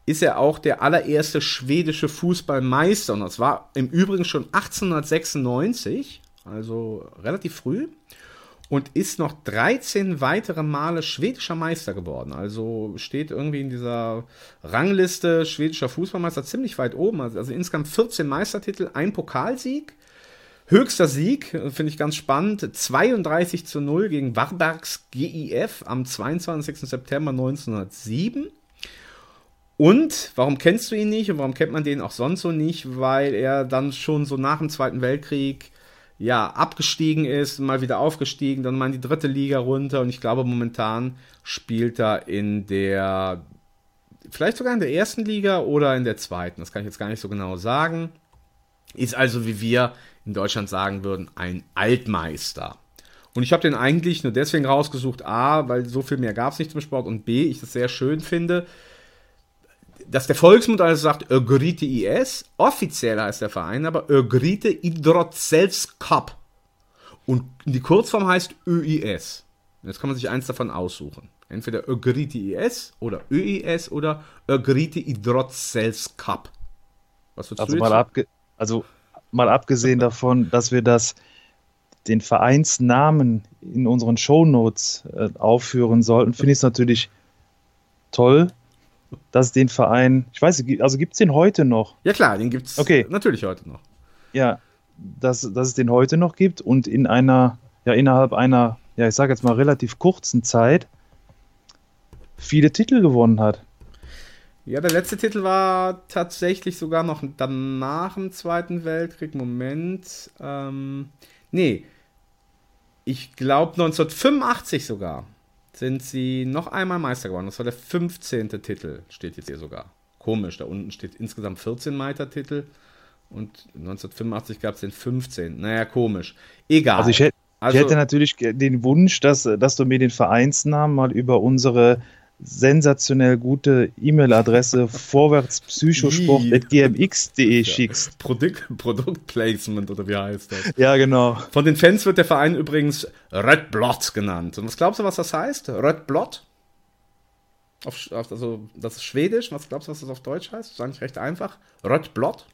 ist er auch der allererste schwedische Fußballmeister. Und das war im Übrigen schon 1896, also relativ früh. Und ist noch 13 weitere Male schwedischer Meister geworden. Also steht irgendwie in dieser Rangliste schwedischer Fußballmeister ziemlich weit oben. Also, also insgesamt 14 Meistertitel, ein Pokalsieg Höchster Sieg, finde ich ganz spannend, 32 zu 0 gegen Warbergs GIF am 22. September 1907. Und warum kennst du ihn nicht und warum kennt man den auch sonst so nicht? Weil er dann schon so nach dem Zweiten Weltkrieg ja abgestiegen ist, mal wieder aufgestiegen, dann mal in die dritte Liga runter und ich glaube momentan spielt er in der vielleicht sogar in der ersten Liga oder in der zweiten, das kann ich jetzt gar nicht so genau sagen. Ist also wie wir in Deutschland sagen würden, ein Altmeister. Und ich habe den eigentlich nur deswegen rausgesucht, A, weil so viel mehr gab es nicht zum Sport und B, ich das sehr schön finde, dass der Volksmund also sagt, Ögrite IS, offiziell heißt der Verein aber Ögrite Idrotselskap. Und die Kurzform heißt ÖIS. Jetzt kann man sich eins davon aussuchen. Entweder Ögrite IS oder ÖIS oder Ögrite Idrotselskap. Was würdest also du jetzt? Mal abge also mal abgesehen davon, dass wir das den Vereinsnamen in unseren Shownotes äh, aufführen sollten, finde ich es natürlich toll, dass es den Verein, ich weiß also gibt es den heute noch? Ja klar, den gibt es okay. natürlich heute noch. Ja, dass, dass es den heute noch gibt und in einer, ja innerhalb einer, ja ich sage jetzt mal relativ kurzen Zeit viele Titel gewonnen hat. Ja, der letzte Titel war tatsächlich sogar noch danach dem Zweiten Weltkrieg. Moment. Ähm, nee. Ich glaube 1985 sogar sind sie noch einmal Meister geworden. Das war der 15. Titel, steht jetzt hier sogar. Komisch, da unten steht insgesamt 14 Meistertitel und 1985 gab es den 15. Naja, komisch. Egal. Also ich hätte, also, ich hätte natürlich den Wunsch, dass, dass du mir den Vereinsnamen mal über unsere sensationell gute E-Mail-Adresse vorwärtspsychosport.gmx.de schickst. Produkt, Produktplacement oder wie heißt das? Ja, genau. Von den Fans wird der Verein übrigens Red Blot genannt. Und was glaubst du, was das heißt? Red Blot? Auf, also, das ist Schwedisch. Was glaubst du, was das auf Deutsch heißt? Das ist eigentlich recht einfach. Red Blot?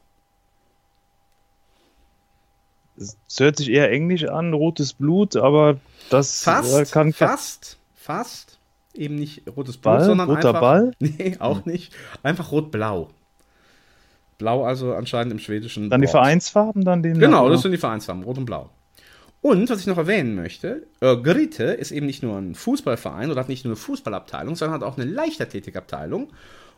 Es hört sich eher englisch an, rotes Blut, aber das fast, kann. Fast, fast. Eben nicht rotes Ball, Blut, sondern roter einfach. Ball? <laughs> Nee, auch nicht. Einfach rot-blau. Blau also anscheinend im schwedischen. Dann die Wort. Vereinsfarben, dann den. Genau, das sind die Vereinsfarben, rot und blau. Und was ich noch erwähnen möchte, äh, Grite ist eben nicht nur ein Fußballverein oder hat nicht nur eine Fußballabteilung, sondern hat auch eine Leichtathletikabteilung.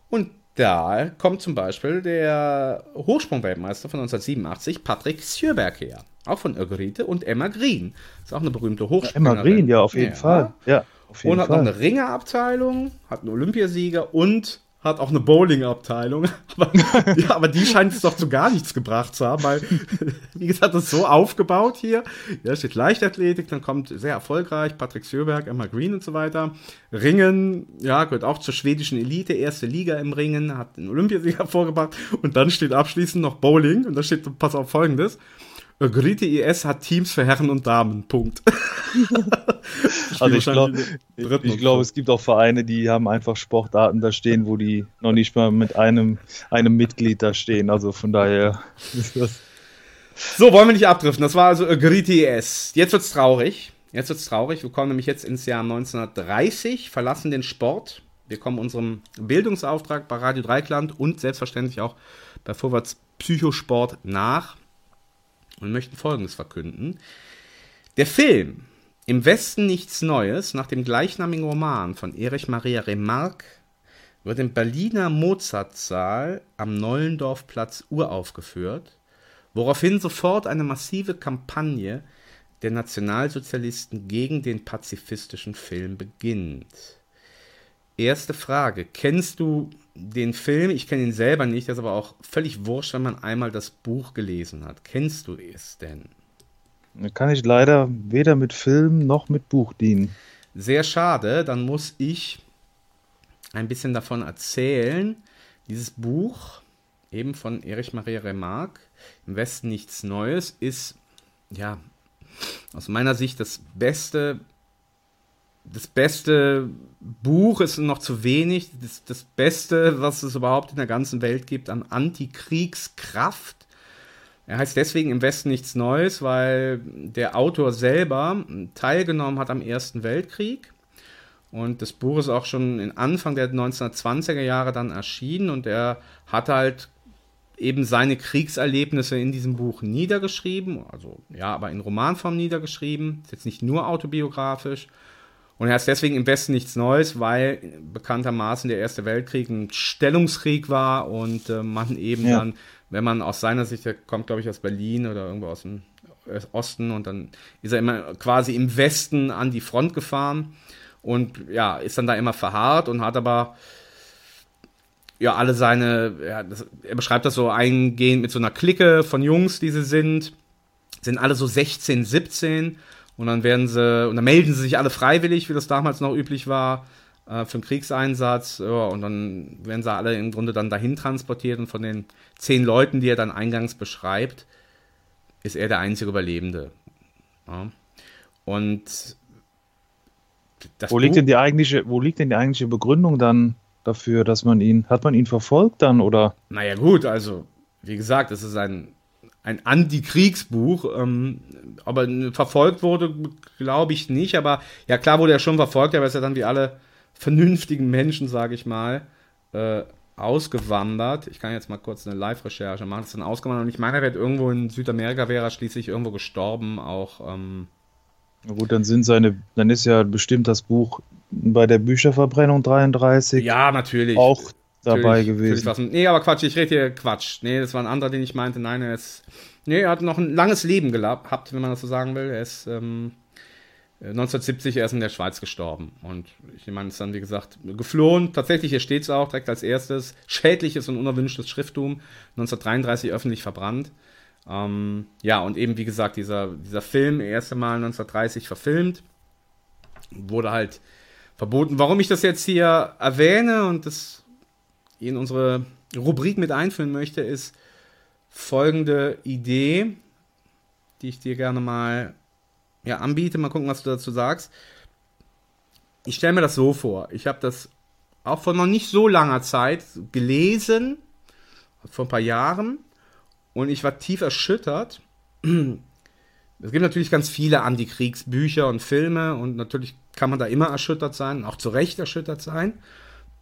Und da kommt zum Beispiel der Hochsprungweltmeister von 1987, Patrick Sjöberg her. Auch von Ögerite und Emma Green. Ist auch eine berühmte Hochspringerin. Emma Green, ja, auf jeden Ja. Fall. Ja, Und hat Fall. noch eine Ringerabteilung, hat einen Olympiasieger und hat auch eine Bowlingabteilung. <laughs> Aber, ja, aber die scheint es doch zu gar nichts gebracht zu haben, weil, <laughs> wie gesagt, das ist so aufgebaut hier. Ja, steht Leichtathletik, dann kommt sehr erfolgreich Patrick Sjöberg, Emma Green und so weiter. Ringen, ja, gehört auch zur schwedischen Elite, erste Liga im Ringen, hat einen Olympiasieger <laughs> vorgebracht. Und dann steht abschließend noch Bowling und da steht, pass auf folgendes. Grite IS hat Teams für Herren und Damen. Punkt. <laughs> Also ich glaube, ich, so. es gibt auch Vereine, die haben einfach Sportarten da stehen, wo die noch nicht mal mit einem, einem Mitglied da stehen. Also von daher ist das. So, wollen wir nicht abdriften. Das war also Griti ES. Jetzt wird's traurig. Jetzt wird's traurig. Wir kommen nämlich jetzt ins Jahr 1930, verlassen den Sport. Wir kommen unserem Bildungsauftrag bei Radio Dreikland und selbstverständlich auch bei Vorwärts Psychosport nach und möchten Folgendes verkünden. Der Film Im Westen nichts Neues nach dem gleichnamigen Roman von Erich Maria Remarque wird im Berliner Mozartsaal am Nollendorfplatz uraufgeführt, woraufhin sofort eine massive Kampagne der Nationalsozialisten gegen den pazifistischen Film beginnt. Erste Frage, kennst du den Film? Ich kenne ihn selber nicht, das ist aber auch völlig wurscht, wenn man einmal das Buch gelesen hat. Kennst du es denn? Da kann ich leider weder mit Film noch mit Buch dienen. Sehr schade, dann muss ich ein bisschen davon erzählen. Dieses Buch, eben von Erich Maria Remarque, Im Westen nichts Neues, ist, ja, aus meiner Sicht das beste, das beste Buch ist noch zu wenig, das, das Beste, was es überhaupt in der ganzen Welt gibt an Antikriegskraft. Er heißt deswegen im Westen nichts Neues, weil der Autor selber teilgenommen hat am Ersten Weltkrieg. Und das Buch ist auch schon in Anfang der 1920er Jahre dann erschienen und er hat halt eben seine Kriegserlebnisse in diesem Buch niedergeschrieben, also ja, aber in Romanform niedergeschrieben, ist jetzt nicht nur autobiografisch. Und er heißt deswegen im Westen nichts Neues, weil bekanntermaßen der Erste Weltkrieg ein Stellungskrieg war und äh, man eben Ja. dann, wenn man aus seiner Sicht, der kommt glaube ich aus Berlin oder irgendwo aus dem Osten und dann ist er immer quasi im Westen an die Front gefahren und ja, ist dann da immer verharrt und hat aber ja alle seine, ja, das, er beschreibt das so eingehend mit so einer Clique von Jungs, die sie sind, sind alle so 16, 17 und dann werden sie, und dann melden sie sich alle freiwillig, wie das damals noch üblich war, äh, für einen Kriegseinsatz. Ja, und dann werden sie alle im Grunde dann dahin transportiert und von den zehn Leuten, die er dann eingangs beschreibt, ist er der einzige Überlebende. Ja. Und das Wo liegt denn die eigentliche, wo liegt denn die eigentliche Begründung dann dafür, dass man ihn, hat man ihn verfolgt dann oder? Naja, gut, also, wie gesagt, es ist ein, ein Antikriegsbuch, ähm, aber verfolgt wurde, glaube ich nicht, aber ja, klar wurde er schon verfolgt, aber er ist ja dann wie alle vernünftigen Menschen, sage ich mal, äh, ausgewandert. Ich kann jetzt mal kurz eine Live-Recherche machen, ist dann ausgewandert und ich meine, er wird irgendwo in Südamerika, wäre er schließlich irgendwo gestorben, auch, ähm, Na gut, dann sind seine, dann ist ja bestimmt das Buch bei der Bücherverbrennung 33 ja, natürlich. auch dabei gewesen. natürlich nee, aber Quatsch, ich rede hier Quatsch. Nee, das war ein anderer, den ich meinte. Nein, er ist. Nee, er hat noch ein langes Leben gehabt, wenn man das so sagen will. Er ist ähm, 1970 erst in der Schweiz gestorben. Und ich meine, ist dann, wie gesagt, geflohen. Tatsächlich, hier steht es auch direkt als erstes. Schädliches und unerwünschtes Schrifttum. 1933 öffentlich verbrannt. Ähm, ja, und eben, wie gesagt, dieser, dieser Film, erste Mal 1930 verfilmt. Wurde halt verboten. Warum ich das jetzt hier erwähne und das in unsere Rubrik mit einführen möchte, ist folgende Idee, die ich dir gerne mal ja, anbiete. Mal gucken, was du dazu sagst. Ich stelle mir das so vor. Ich habe das auch vor noch nicht so langer Zeit gelesen, vor ein paar Jahren, und ich war tief erschüttert. Es gibt natürlich ganz viele Antikriegsbücher und Filme und natürlich kann man da immer erschüttert sein, auch zu Recht erschüttert sein.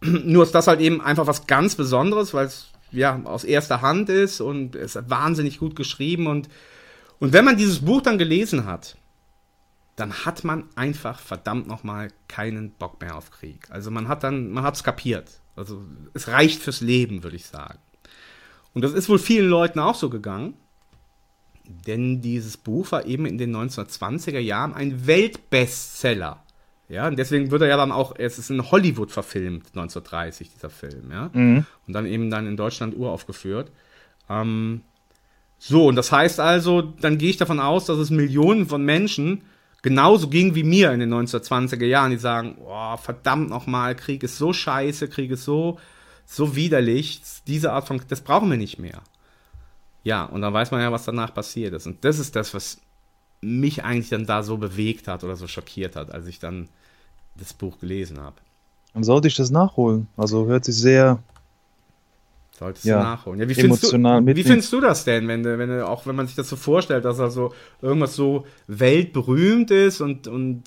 <clears throat> Nur ist das halt eben einfach was ganz Besonderes, weil es ja aus erster Hand ist und es ist wahnsinnig gut geschrieben und und wenn man dieses Buch dann gelesen hat, dann hat man einfach verdammt nochmal keinen Bock mehr auf Krieg. Also man hat dann, man hat es kapiert. Also es reicht fürs Leben, würde ich sagen. Und das ist wohl vielen Leuten auch so gegangen. Denn dieses Buch war eben in den 1920er Jahren ein Weltbestseller. Ja, und deswegen wird er ja dann auch, es ist in Hollywood verfilmt, 1930, dieser Film, ja. Mhm. Und dann eben dann in Deutschland uraufgeführt. Ähm, so, und das heißt also, dann gehe ich davon aus, dass es Millionen von Menschen genauso ging wie mir in den 1920er Jahren, die sagen, oh, verdammt nochmal, Krieg ist so scheiße, Krieg ist so, so widerlich, diese Art von, das brauchen wir nicht mehr. Ja, und dann weiß man ja, was danach passiert ist. Und das ist das, was mich eigentlich dann da so bewegt hat oder so schockiert hat, als ich dann das Buch gelesen habe. Dann sollte ich das nachholen. Also hört sich sehr Solltest ja, du nachholen. Ja, wie, findest du, wie findest du das denn, wenn wenn auch wenn man sich das so vorstellt, dass also irgendwas so weltberühmt ist und, und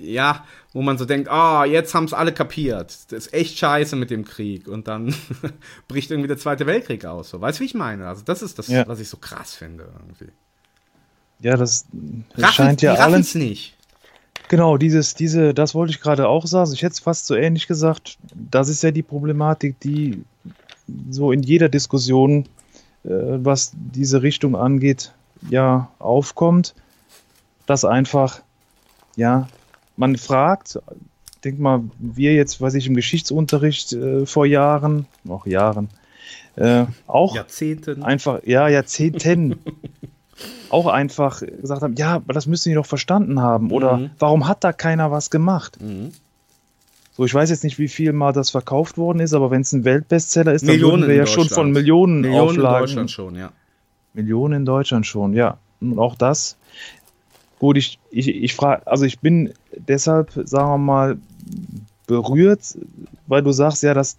ja, wo man so denkt, ah, oh, jetzt haben es alle kapiert. Das ist echt scheiße mit dem Krieg. Und dann <laughs> bricht irgendwie der Zweite Weltkrieg aus. So. Weißt du, wie ich meine? Also, das ist das, ja. was ich so krass finde. Irgendwie. Ja, das, das Raffen, scheint ja alles. nicht. Genau, dieses, diese, das wollte ich gerade auch sagen. Ich hätte es fast so ähnlich gesagt. Das ist ja die Problematik, die so in jeder Diskussion, äh, was diese Richtung angeht, ja, aufkommt. Dass einfach, ja, man fragt, denk mal, wir jetzt, weiß ich, im Geschichtsunterricht äh, vor Jahren, noch Jahren, äh, auch Jahrzehnten. einfach, ja, Jahrzehnten, <laughs> auch einfach gesagt haben, ja, aber das müssen die doch verstanden haben. Oder mhm. warum hat da keiner was gemacht? Mhm. So, ich weiß jetzt nicht, wie viel mal das verkauft worden ist, aber wenn es ein Weltbestseller ist, dann würden wir ja schon von Millionen, Millionen Auflagen. in Deutschland schon, ja. Millionen in Deutschland schon, ja. Und auch das Gut, ich, ich, ich frage, also ich bin deshalb, sagen wir mal, berührt, weil du sagst, ja, dass,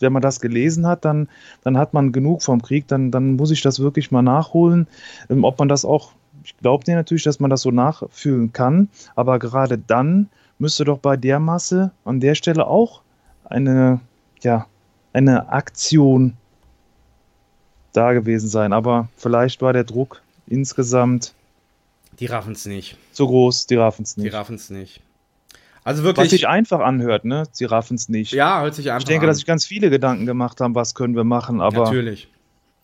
wenn man das gelesen hat, dann, dann hat man genug vom Krieg, dann, dann muss ich das wirklich mal nachholen. Ähm, ob man das auch, ich glaube dir natürlich, dass man das so nachfühlen kann, aber gerade dann müsste doch bei der Masse an der Stelle auch eine, ja, eine Aktion da gewesen sein. Aber vielleicht war der Druck insgesamt die raffen es nicht. So groß, die raffen es nicht. Die raffen es nicht. Also wirklich. Was sich einfach anhört, ne? Sie raffen es nicht. Ja, hört sich einfach Ich denke, an. dass sich ganz viele Gedanken gemacht haben, was können wir machen, aber. Natürlich.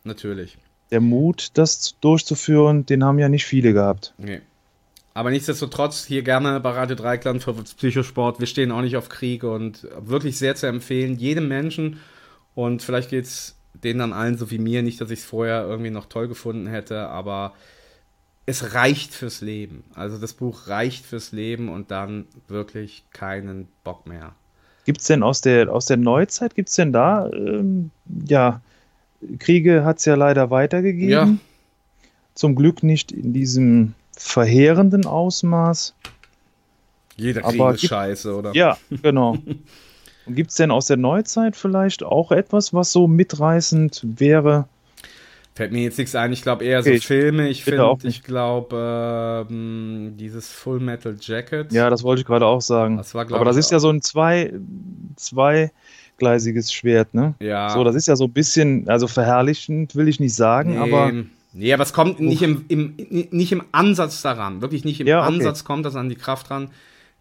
Natürlich. Der Mut, das durchzuführen, den haben ja nicht viele gehabt. Nee. Aber nichtsdestotrotz hier gerne bei Radio Dreikland für Psychosport. Wir stehen auch nicht auf Krieg und wirklich sehr zu empfehlen, jedem Menschen. Und vielleicht geht es denen dann allen so wie mir. Nicht, dass ich es vorher irgendwie noch toll gefunden hätte, aber es reicht fürs Leben. Also das Buch reicht fürs Leben und dann wirklich keinen Bock mehr. Gibt es denn aus der, aus der Neuzeit, gibt es denn da, ähm, ja, Kriege hat es ja leider weitergegeben. Ja. Zum Glück nicht in diesem verheerenden Ausmaß. Jeder Krieg Aber ist gibt, scheiße, oder? Ja, genau. <laughs> Und gibt es denn aus der Neuzeit vielleicht auch etwas, was so mitreißend wäre? Fällt mir jetzt nichts ein. Ich glaube eher so okay, Filme. Ich finde, ich glaube, ähm, dieses Full Metal Jacket. Ja, das wollte ich gerade auch sagen. Das war, Aber das ist ja so ein zwei, zweigleisiges Schwert, ne? Ja. So, das ist ja so ein bisschen, also verherrlichend will ich nicht sagen, nee. aber. Nee, aber es kommt nicht im, im, nicht im Ansatz daran. Wirklich nicht im ja, okay. Ansatz kommt das an die Kraft ran,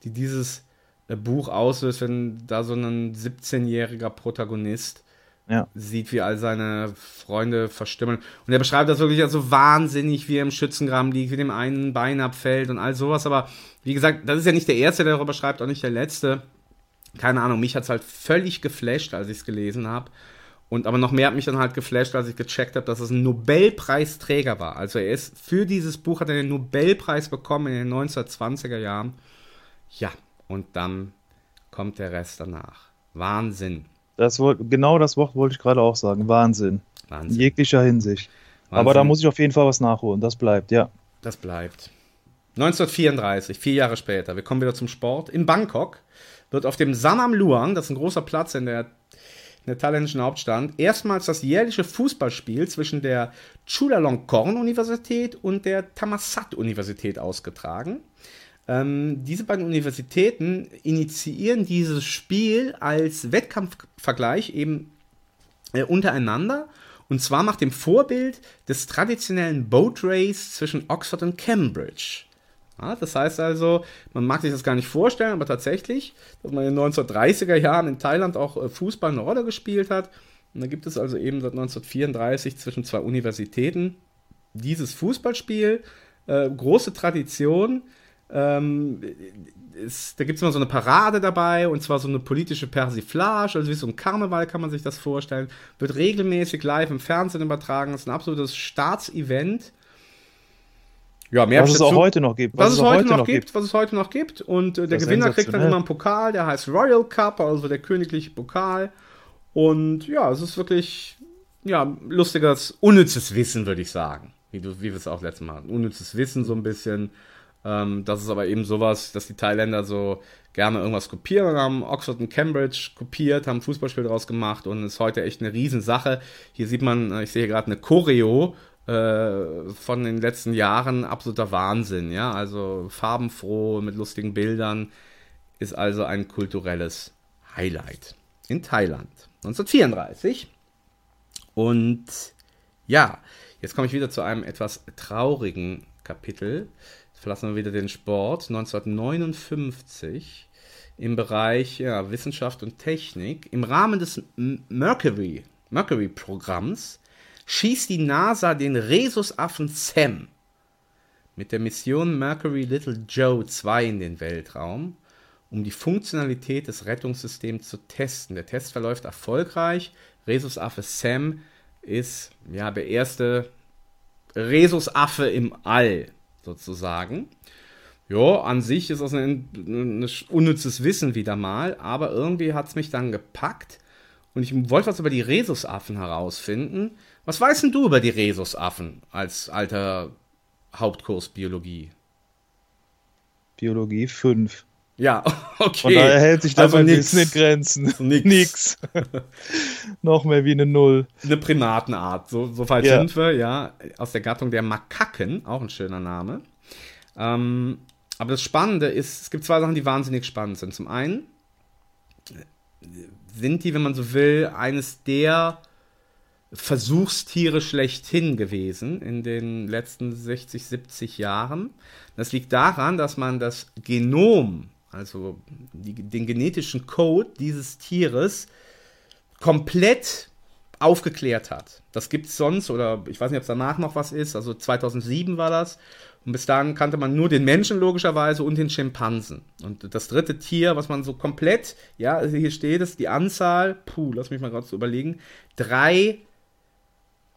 die dieses äh, Buch auslöst, wenn da so ein 17-jähriger Protagonist ja. sieht, wie all seine Freunde verstimmen. Und er beschreibt das wirklich so wahnsinnig, wie er im Schützengraben liegt, wie dem einen Bein abfällt und all sowas. Aber wie gesagt, das ist ja nicht der Erste, der darüber schreibt, auch nicht der Letzte. Keine Ahnung, mich hat es halt völlig geflasht, als ich es gelesen habe. Und aber noch mehr hat mich dann halt geflasht, als ich gecheckt habe, dass es ein Nobelpreisträger war. Also er ist für dieses Buch hat er den Nobelpreis bekommen in den 1920er Jahren. Ja, und dann kommt der Rest danach. Wahnsinn. Das, genau das Wort wollte ich gerade auch sagen. Wahnsinn. Wahnsinn. In jeglicher Hinsicht. Wahnsinn. Aber da muss ich auf jeden Fall was nachholen. Das bleibt, ja. Das bleibt. 1934, vier Jahre später, wir kommen wieder zum Sport. In Bangkok wird auf dem Sanam Luang, das ist ein großer Platz in der, in der thailändischen Hauptstadt, erstmals das jährliche Fußballspiel zwischen der Chulalongkorn-Universität und der Thammasat-Universität ausgetragen. Ähm, diese beiden Universitäten initiieren dieses Spiel als Wettkampfvergleich eben äh, untereinander und zwar nach dem Vorbild des traditionellen Boat Race zwischen Oxford und Cambridge. Ja, das heißt also, man mag sich das gar nicht vorstellen, aber tatsächlich, dass man in den 1930er Jahren in Thailand auch äh, Fußball eine Rolle gespielt hat. Und da gibt es also eben seit 1934 zwischen zwei Universitäten dieses Fußballspiel, äh, große Tradition. Ähm, ist, da gibt es immer so eine Parade dabei und zwar so eine politische Persiflage, also wie so ein Karneval kann man sich das vorstellen. Wird regelmäßig live im Fernsehen übertragen. Ist ein absolutes Staatsevent. Ja, mehr was es auch heute noch gibt. Was, was es heute, noch, noch gibt, gibt, was es heute noch gibt. Und äh, der Gewinner kriegt dann immer einen Pokal, der heißt Royal Cup, also der königliche Pokal. Und ja, es ist wirklich ja, lustiges, unnützes Wissen, würde ich sagen. Wie, du, wie wir es auch letztes Mal hatten. Unnützes Wissen so ein bisschen. Ähm, das ist aber eben sowas, dass die Thailänder so gerne irgendwas kopieren, haben Oxford und Cambridge kopiert, haben ein Fußballspiel daraus gemacht und ist heute echt eine Riesensache. Hier sieht man, äh, ich sehe gerade eine Choreo äh, von den letzten Jahren, absoluter Wahnsinn, ja, also farbenfroh, mit lustigen Bildern, ist also ein kulturelles Highlight in Thailand. 1934. Und ja, jetzt komme ich wieder zu einem etwas traurigen Kapitel verlassen wir wieder den Sport. 1959 im Bereich ja, Wissenschaft und Technik im Rahmen des Mercury, Mercury-Programms schießt die NASA den Rhesusaffen Sam mit der Mission Mercury Little Joe 2 in den Weltraum, um die Funktionalität des Rettungssystems zu testen. Der Test verläuft erfolgreich. Rhesusaffe Sam ist ja der erste Rhesusaffe im All sozusagen. Ja, an sich ist das ein, ein unnützes Wissen wieder mal, aber irgendwie hat es mich dann gepackt und ich wollte was über die Rhesusaffen herausfinden. Was weißt denn du über die Rhesusaffen als alter Hauptkurs Biologie? Biologie 5. Ja, <laughs> okay. Von daher hält sich da also bisschen in Grenzen. <laughs> Nix. nix. <laughs> Noch mehr wie eine Null. Eine Primatenart, so, so weit ja. sind wir, ja. Aus der Gattung der Makaken, auch ein schöner Name. Ähm, aber das Spannende ist, es gibt zwei Sachen, die wahnsinnig spannend sind. Zum einen sind die, wenn man so will, eines der Versuchstiere schlechthin gewesen in den letzten 60, 70 Jahren. Das liegt daran, dass man das Genom also die, den genetischen Code dieses Tieres, komplett aufgeklärt hat. Das gibt es sonst, oder ich weiß nicht, ob es danach noch was ist, also 2007 war das. Und bis dahin kannte man nur den Menschen logischerweise und den Schimpansen. Und das dritte Tier, was man so komplett, ja, also hier steht es, die Anzahl, puh, lass mich mal gerade so überlegen, drei,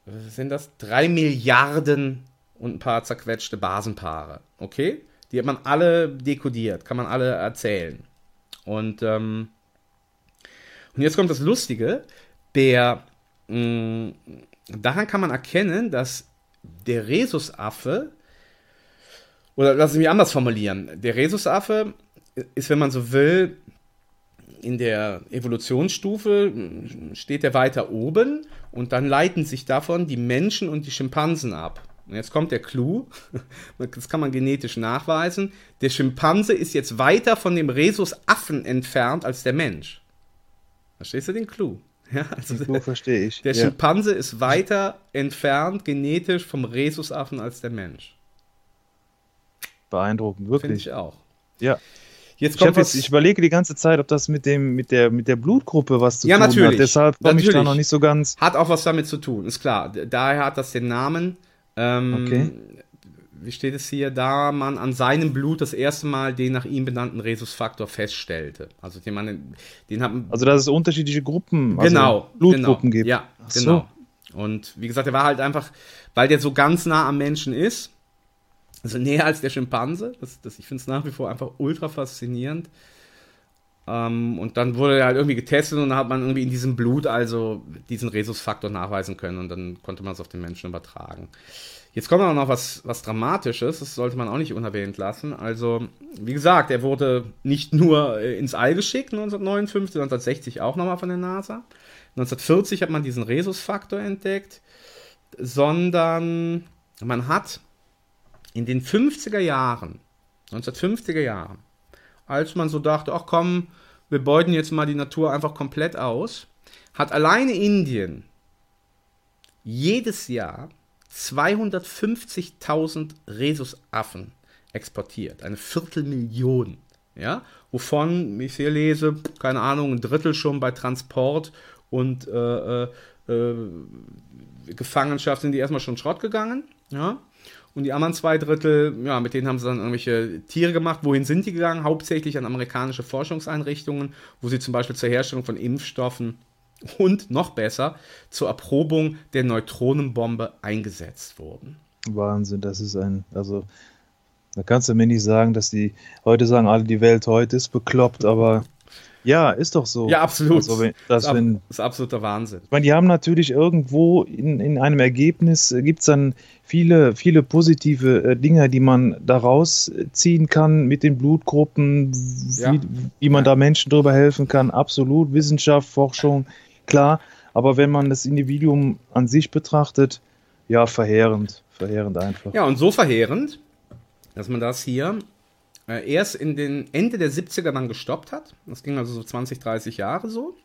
was sind das? Drei Milliarden und ein paar zerquetschte Basenpaare. Okay? Die hat man alle dekodiert, kann man alle erzählen. Und, ähm, und jetzt kommt das Lustige, der, mh, mm, daran kann man erkennen, dass der Rhesusaffe, oder lass ich mich anders formulieren, der Rhesusaffe ist, wenn man so will, in der Evolutionsstufe steht er weiter oben und dann leiten sich davon die Menschen und die Schimpansen ab. Und jetzt kommt der Clou, <laughs> das kann man genetisch nachweisen. Der Schimpanse ist jetzt weiter von dem Rhesusaffen entfernt als der Mensch. Verstehst du den Clou? <laughs> Ja, also so verstehe ich. Der ja. Schimpanse ist weiter entfernt genetisch vom Rhesusaffen als der Mensch. Beeindruckend, wirklich. Finde ich auch. Ja. Jetzt kommt ich, jetzt, ich überlege die ganze Zeit, ob das mit, dem, mit, der, mit der Blutgruppe was zu ja, tun natürlich. hat. Deshalb komme ich da noch nicht so ganz. Hat auch was damit zu tun, ist klar. Daher hat das den Namen. Ähm, okay. Wie steht es hier? Da man an seinem Blut das erste Mal den nach ihm benannten Rhesusfaktor feststellte. Also den man, den haben. Also dass es unterschiedliche Gruppen, also genau, Blutgruppen genau, gibt. Ja, Ach genau. So. Und wie gesagt, er war halt einfach, weil der so ganz nah am Menschen ist, also näher als der Schimpanse. Das, das, ich finde es nach wie vor einfach ultra faszinierend. Ähm, und dann wurde er halt irgendwie getestet und dann hat man irgendwie in diesem Blut also diesen Rhesusfaktor nachweisen können und dann konnte man es auf den Menschen übertragen. Jetzt kommt auch noch was, was Dramatisches, das sollte man auch nicht unerwähnt lassen. Also, wie gesagt, er wurde nicht nur äh, ins All geschickt 1959, 1960 auch nochmal von der NASA. 1940 hat man diesen Rhesusfaktor entdeckt, sondern man hat in den 50er Jahren, 1950er Jahren, als man so dachte, ach komm, wir beuten jetzt mal die Natur einfach komplett aus, hat alleine Indien jedes Jahr 250.000 Rhesusaffen exportiert. Eine Viertelmillion. Ja, wovon ich hier lese, keine Ahnung, ein Drittel schon bei Transport und äh, äh, äh Gefangenschaft sind die erstmal schon Schrott gegangen. Ja, und die anderen zwei Drittel, ja, mit denen haben sie dann irgendwelche Tiere gemacht. Wohin sind die gegangen? Hauptsächlich an amerikanische Forschungseinrichtungen, wo sie zum Beispiel zur Herstellung von Impfstoffen und noch besser zur Erprobung der Neutronenbombe eingesetzt wurden. Wahnsinn, das ist ein, also da kannst du mir nicht sagen, dass die, heute sagen alle, die Welt heute ist bekloppt, aber ja, ist doch so. Ja, absolut. Also, wenn, das, ist, wenn, ist absoluter Wahnsinn. Ich meine, die haben natürlich irgendwo in, in einem Ergebnis, äh, gibt es dann viele, viele positive äh, Dinge, die man daraus ziehen kann mit den Blutgruppen, ja. wie, wie man ja. da Menschen drüber helfen kann. Absolut. Wissenschaft, Forschung, klar. Aber wenn man das Individuum an sich betrachtet, ja, verheerend. Verheerend einfach. Ja, und so verheerend, dass man das hier äh, erst in den Ende der 70er dann gestoppt hat. Das ging also so 20, 30 Jahre so.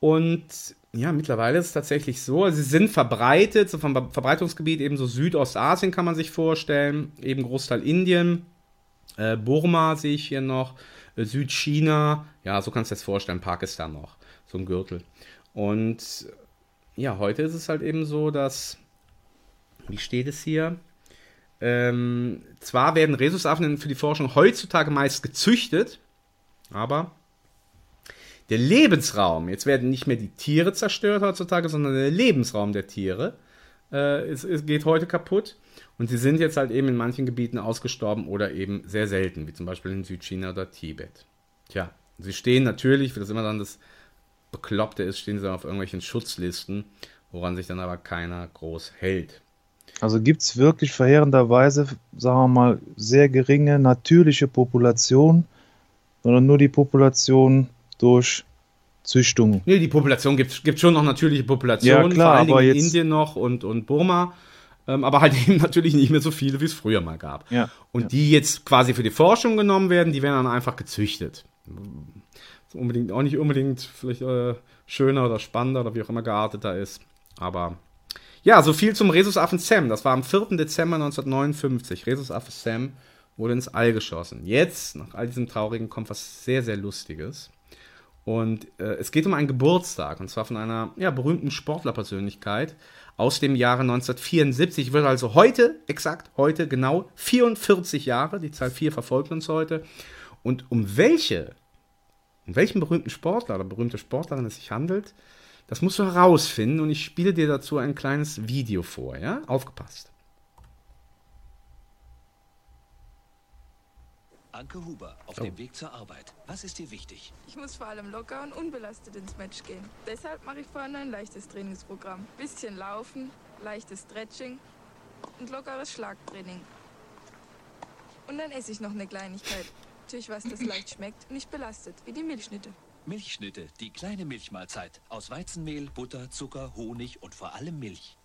Und ja, mittlerweile ist es tatsächlich so, sie sind verbreitet, so vom Verbreitungsgebiet eben so Südostasien kann man sich vorstellen, eben Großteil Indien, äh, Burma sehe ich hier noch, äh, Südchina, ja, so kannst du das vorstellen, Pakistan noch, so ein Gürtel. Und ja, heute ist es halt eben so, dass, wie steht es hier? Ähm, zwar werden Rhesusaffen für die Forschung heutzutage meist gezüchtet, aber der Lebensraum, jetzt werden nicht mehr die Tiere zerstört heutzutage, sondern der Lebensraum der Tiere äh, es, es geht heute kaputt. Und sie sind jetzt halt eben in manchen Gebieten ausgestorben oder eben sehr selten, wie zum Beispiel in Südchina oder Tibet. Tja, sie stehen natürlich, wie das immer dann das Bekloppte ist, stehen sie auf irgendwelchen Schutzlisten, woran sich dann aber keiner groß hält. Also gibt es wirklich verheerenderweise, sagen wir mal, sehr geringe natürliche Population, sondern nur die Population durch Züchtung. Nee, die Population gibt es schon noch natürliche Populationen, ja, klar, vor allen Dingen in Indien noch und, und Burma. Ähm, aber halt <laughs> eben natürlich nicht mehr so viele, wie es früher mal gab. Ja, und ja. die jetzt quasi für die Forschung genommen werden, die werden dann einfach gezüchtet. Unbedingt, auch nicht unbedingt vielleicht äh, schöner oder spannender oder wie auch immer gearteter ist. Aber ja, so viel zum Rhesusaffe Sam. Das war am 4. Dezember 1959. Rhesusaffe Sam wurde ins All geschossen. Jetzt, nach all diesem Traurigen, kommt was sehr, sehr Lustiges. Und äh, es geht um einen Geburtstag, und zwar von einer ja, berühmten Sportlerpersönlichkeit aus dem Jahre 1974. Wird also heute, exakt heute, genau 44 Jahre, die Zahl 4 verfolgt uns heute. Und um welche, um welchen berühmten Sportler oder berühmte Sportlerin es sich handelt, das musst du herausfinden und ich spiele dir dazu ein kleines Video vor, ja? Aufgepasst. Anke Huber, auf oh. dem Weg zur Arbeit. Was ist dir wichtig? Ich muss vor allem locker und unbelastet ins Match gehen. Deshalb mache ich vorhin ein leichtes Trainingsprogramm. Bisschen Laufen, leichtes Stretching und lockeres Schlagtraining. Und dann esse ich noch eine Kleinigkeit. Natürlich was, das <laughs> leicht schmeckt und nicht belastet, wie die Milchschnitte. Milchschnitte, die kleine Milchmahlzeit. Aus Weizenmehl, Butter, Zucker, Honig und vor allem Milch.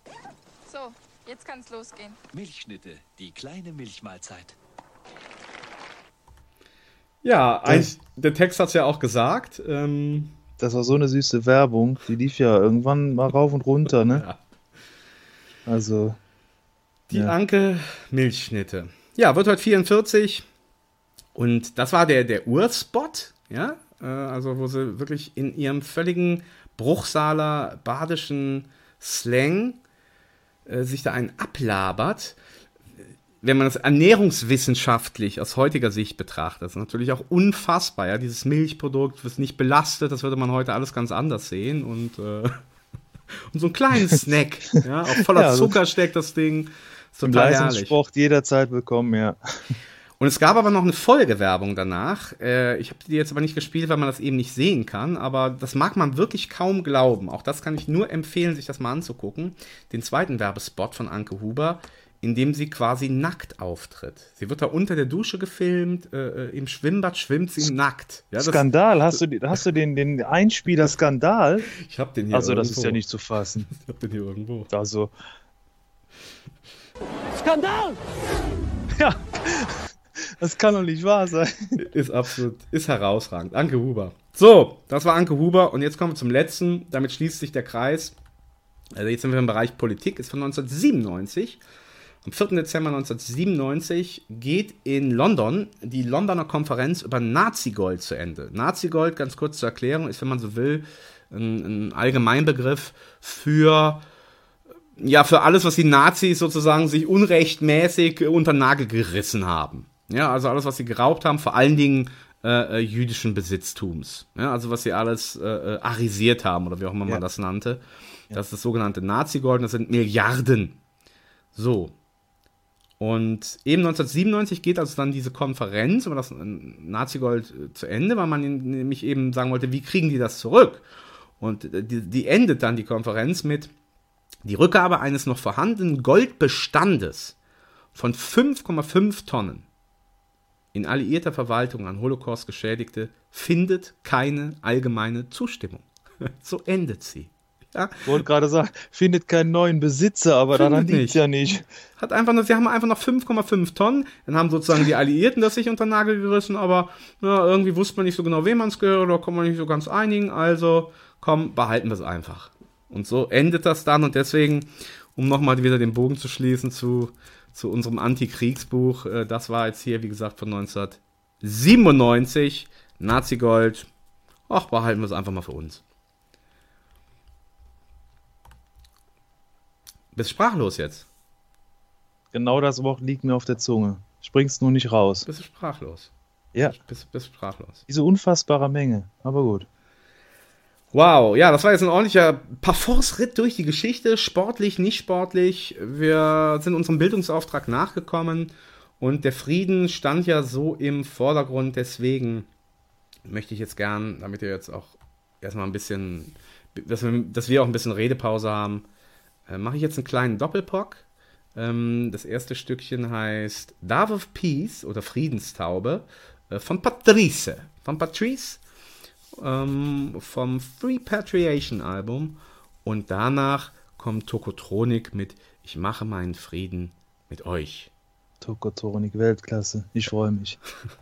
So, jetzt kann's losgehen. Milchschnitte, die kleine Milchmahlzeit. Ja, ein, der Text hat es ja auch gesagt. Ähm, das war so eine süße Werbung. Die lief ja irgendwann mal rauf und runter, ne? <laughs> Ja. Also. Die ja. Anke Milchschnitte. Ja, wird heute 44. Und das war der, der Urspot, ja? Äh, also, wo sie wirklich in ihrem völligen Bruchsaler badischen Slang äh, sich da einen ablabert wenn man das ernährungswissenschaftlich aus heutiger Sicht betrachtet, ist natürlich auch unfassbar. Ja, dieses Milchprodukt wird nicht belastet, das würde man heute alles ganz anders sehen und, äh, <laughs> und so einen kleinen <laughs> Snack, ja, auch voller ja, Zucker steckt das Ding. Total herrlich. Sport jederzeit bekommen, ja. <laughs> Und es gab aber noch eine Folgewerbung danach. Äh, ich habe die jetzt aber nicht gespielt, weil man das eben nicht sehen kann. Aber das mag man wirklich kaum glauben. Auch das kann ich nur empfehlen, sich das mal anzugucken. Den zweiten Werbespot von Anke Huber, in dem sie quasi nackt auftritt. Sie wird da unter der Dusche gefilmt, äh, äh im Schwimmbad schwimmt sie nackt. Ja, Skandal, hast du, hast du den, den Einspieler Skandal? Ich hab den hier Also irgendwo. das ist ja nicht zu fassen. Ich hab den hier irgendwo. Also. Skandal! Ja, das kann doch nicht wahr sein. Ist absolut, ist herausragend. Anke Huber. So, das war Anke Huber und jetzt kommen wir zum letzten. Damit schließt sich der Kreis. Also jetzt sind wir im Bereich Politik, ist von 1997. Am 4. Dezember 1997 geht in London die Londoner Konferenz über Nazi-Gold zu Ende. Nazi-Gold, ganz kurz zur Erklärung, ist, wenn man so will, ein, ein Allgemeinbegriff für ja, für alles, was die Nazis sozusagen sich unrechtmäßig unter Nagel gerissen haben. Ja, also alles, was sie geraubt haben, vor allen Dingen äh, äh, jüdischen Besitztums. Ja, also was sie alles äh, äh arisiert haben oder wie auch immer ja. man das nannte. Das ist das sogenannte Nazi-Gold, das sind Milliarden. So, und eben 1997 geht also dann diese Konferenz über das Nazi-Gold äh, zu Ende, weil man nämlich eben sagen wollte, wie kriegen die das zurück? Und die, die endet dann die Konferenz mit die Rückgabe eines noch vorhandenen Goldbestandes von 5,5 Tonnen in alliierter Verwaltung an Holocaust-Geschädigte findet keine allgemeine Zustimmung. <laughs> so endet sie. Ja. Wollte gerade sagen, findet keinen neuen Besitzer, aber findet daran liegt ja nicht. Hat einfach nur, sie haben einfach noch 5,5 Tonnen, dann haben sozusagen die Alliierten das sich unter den Nagel gerissen, aber ja, irgendwie wusste man nicht so genau, wem man es gehört, oder kommt man nicht so ganz einigen, also komm, behalten wir es einfach. Und so endet das dann und deswegen, um nochmal wieder den Bogen zu schließen zu, zu unserem Antikriegsbuch, äh, das war jetzt hier, wie gesagt, von 1997, Nazi-Gold, ach, behalten wir es einfach mal für uns. Bist sprachlos jetzt. Genau das Wort liegt mir auf der Zunge. Springst nur nicht raus. Bist du sprachlos? Ja. Bist, bist sprachlos. Diese unfassbare Menge, aber gut. Wow, ja, das war jetzt ein ordentlicher Parforce-Ritt durch die Geschichte, sportlich, nicht sportlich. Wir sind unserem Bildungsauftrag nachgekommen und der Frieden stand ja so im Vordergrund. Deswegen möchte ich jetzt gern, damit ihr jetzt auch erstmal ein bisschen, dass wir, dass wir auch ein bisschen Redepause haben, äh, mache ich jetzt einen kleinen Doppelpock. Ähm, das erste Stückchen heißt Dove of Peace oder Friedenstaube äh, von Patrice. Von Patrice ähm, vom Free Patriation Album. Und danach kommt Tokotronik mit Ich mache meinen Frieden mit euch. Tokotronik Weltklasse. Ich freue mich. <laughs>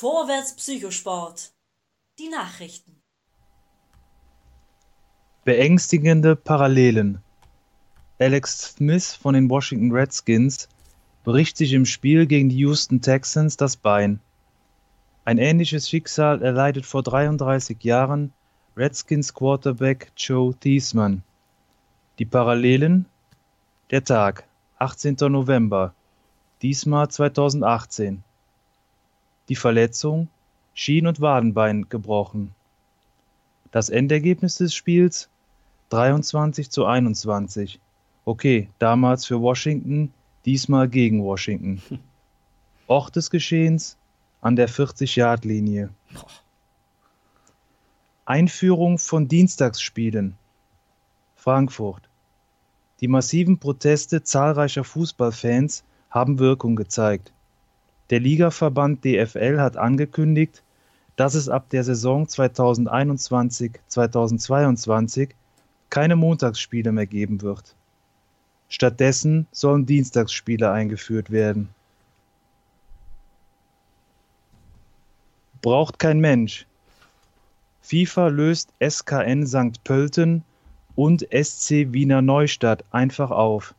Vorwärts Psychosport. Die Nachrichten. Beängstigende Parallelen. Alex Smith von den Washington Redskins bricht sich im Spiel gegen die Houston Texans das Bein. Ein ähnliches Schicksal erleidet vor 33 Jahren Redskins Quarterback Joe Thiesmann. Die Parallelen? Der Tag, 18. November, diesmal 2018. Die Verletzung: Schien und Wadenbein gebrochen. Das Endergebnis des Spiels: 23 zu 21. Okay, damals für Washington, diesmal gegen Washington. <laughs> Ort des Geschehens: an der 40-Yard-Linie. Einführung von Dienstagsspielen. Frankfurt. Die massiven Proteste zahlreicher Fußballfans haben Wirkung gezeigt. Der Ligaverband DFL hat angekündigt, dass es ab der Saison 2021-2022 keine Montagsspiele mehr geben wird. Stattdessen sollen Dienstagsspiele eingeführt werden. Braucht kein Mensch. FIFA löst SKN St. Pölten und SC Wiener Neustadt einfach auf.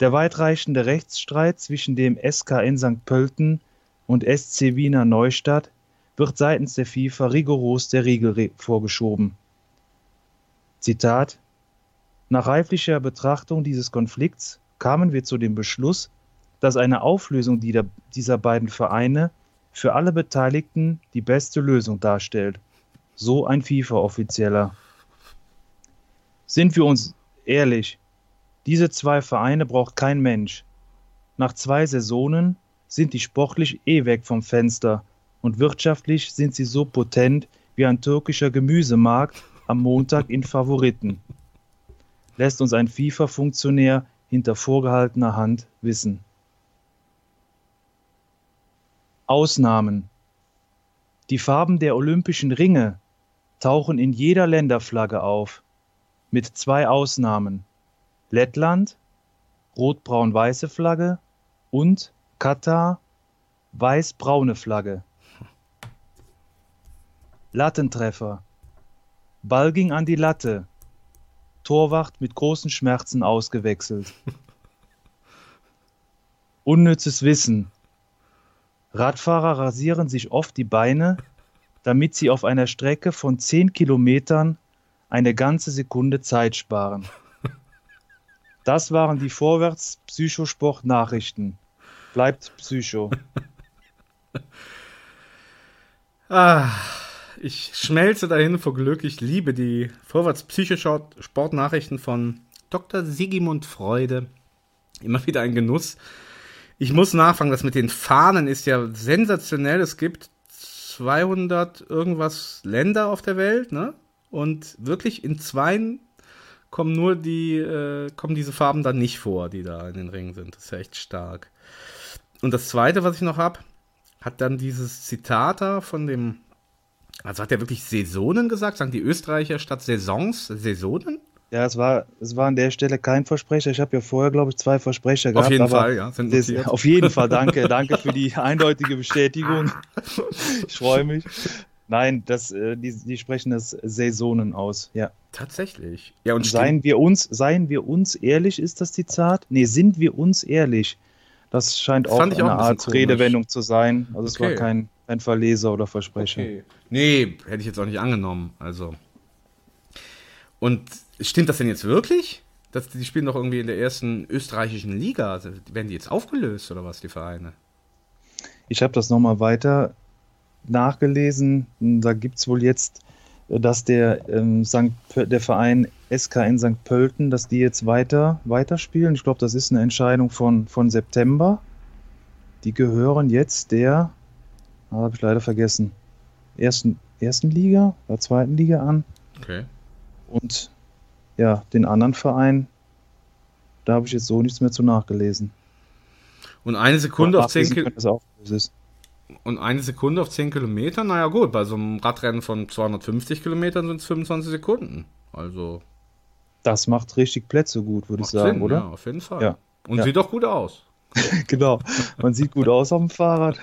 Der weitreichende Rechtsstreit zwischen dem SKN St. Pölten und SC Wiener Neustadt wird seitens der FIFA rigoros der Riegel vorgeschoben. Zitat Nach reiflicher Betrachtung dieses Konflikts kamen wir zu dem Beschluss, dass eine Auflösung dieser beiden Vereine für alle Beteiligten die beste Lösung darstellt. So ein FIFA-Offizieller. Sind wir uns ehrlich, diese zwei Vereine braucht kein Mensch. Nach zwei Saisonen sind die sportlich eh weg vom Fenster und wirtschaftlich sind sie so potent wie ein türkischer Gemüsemarkt am Montag in Favoriten. Lässt uns ein FIFA-Funktionär hinter vorgehaltener Hand wissen. Ausnahmen. Die Farben der olympischen Ringe tauchen in jeder Länderflagge auf, mit zwei Ausnahmen. Lettland, rot-braun-weiße Flagge und Katar, weiß-braune Flagge. Lattentreffer. Ball ging an die Latte. Torwart mit großen Schmerzen ausgewechselt. <laughs> Unnützes Wissen. Radfahrer rasieren sich oft die Beine, damit sie auf einer Strecke von 10 Kilometern eine ganze Sekunde Zeit sparen. Das waren die Vorwärts-Psychosport-Nachrichten. Bleibt Psycho. <laughs> ah, ich schmelze dahin vor Glück. Ich liebe die Vorwärts-Psychosport-Nachrichten von Dr. Sigimund Freude. Immer wieder ein Genuss. Ich muss nachfragen, das mit den Fahnen ist ja sensationell. Es gibt 200 irgendwas Länder auf der Welt, ne? Und wirklich in zwei kommen nur die, äh, kommen diese Farben dann nicht vor, die da in den Ringen sind. Das ist ja echt stark. Und das zweite, was ich noch habe, hat dann dieses Zitat da von dem, also hat er wirklich Saisonen gesagt? Sagen die Österreicher statt Saisons Saisonen? Ja, es war, es war an der Stelle kein Versprecher. Ich habe ja vorher, glaube ich, zwei Versprecher gehabt. Auf jeden Fall, ja. Das, auf jeden Fall, danke. danke für die eindeutige Bestätigung. <laughs> Ich freue mich. Nein, das, äh, die, die sprechen das Saisonen aus, ja. Tatsächlich. Ja, und seien wir uns, seien wir uns ehrlich, ist das Zitat? Nee, sind wir uns ehrlich? Das scheint das auch eine auch ein Art komisch. Redewendung zu sein. Also okay. es war kein, kein Verleser oder Versprecher. Okay. Nee, hätte ich jetzt auch nicht angenommen. Also. Und stimmt das denn jetzt wirklich? Das, die spielen doch irgendwie in der ersten österreichischen Liga. Also, werden die jetzt aufgelöst oder was, die Vereine? Ich habe das nochmal weiter nachgelesen. Da gibt es wohl jetzt, dass der, ähm, St. der Verein SK in St. Pölten, dass die jetzt weiter weiterspielen. Ich glaube, das ist eine Entscheidung von, von September. Die gehören jetzt der, ah, habe ich leider vergessen, ersten, ersten Liga oder zweiten Liga an. Okay. Und ja, den anderen Verein, da habe ich jetzt so nichts mehr zu nachgelesen. Und eine Sekunde auf 10 Kilometer. Und eine Sekunde auf 10 Kilometer, naja gut, bei so einem Radrennen von 250 Kilometern sind es 25 Sekunden. Also. Das macht richtig Plätze gut, würde ich sagen, Sinn, oder? Ja, auf jeden Fall. Ja. Und ja. sieht auch gut aus. <laughs> genau. Man sieht gut aus auf dem Fahrrad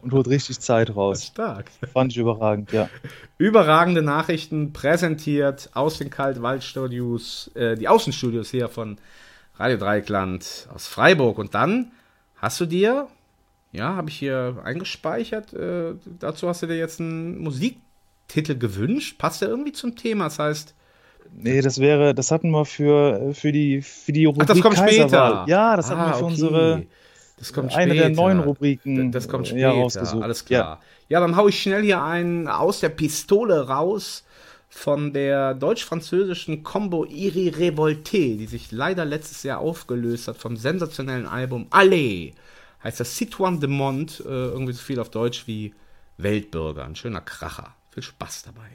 und holt richtig Zeit <laughs> raus. Stark. Fand ich überragend, ja. Überragende Nachrichten präsentiert aus den Kaltwaldstudios, äh, die Außenstudios hier von Radio Dreikland aus Freiburg. Und dann hast du dir, ja, habe ich hier eingespeichert, äh, dazu hast du dir jetzt einen Musiktitel gewünscht. Passt der irgendwie zum Thema? Das heißt, Nee, das wäre, das hatten wir für, für die, für die Rubrik Ach, das kommt Kaiserwahl. später. Ja, das ah, hatten wir für okay. unsere das kommt eine später. der neuen Rubriken. Das kommt später. Ja, rausgesucht. Alles klar. Ja. ja, dann hau ich schnell hier einen aus der Pistole raus von der deutsch-französischen Combo Iri Revolté, die sich leider letztes Jahr aufgelöst hat vom sensationellen Album Allez. Heißt das Citoyen de Monde, äh, irgendwie so viel auf Deutsch wie Weltbürger. Ein schöner Kracher. Viel Spaß dabei.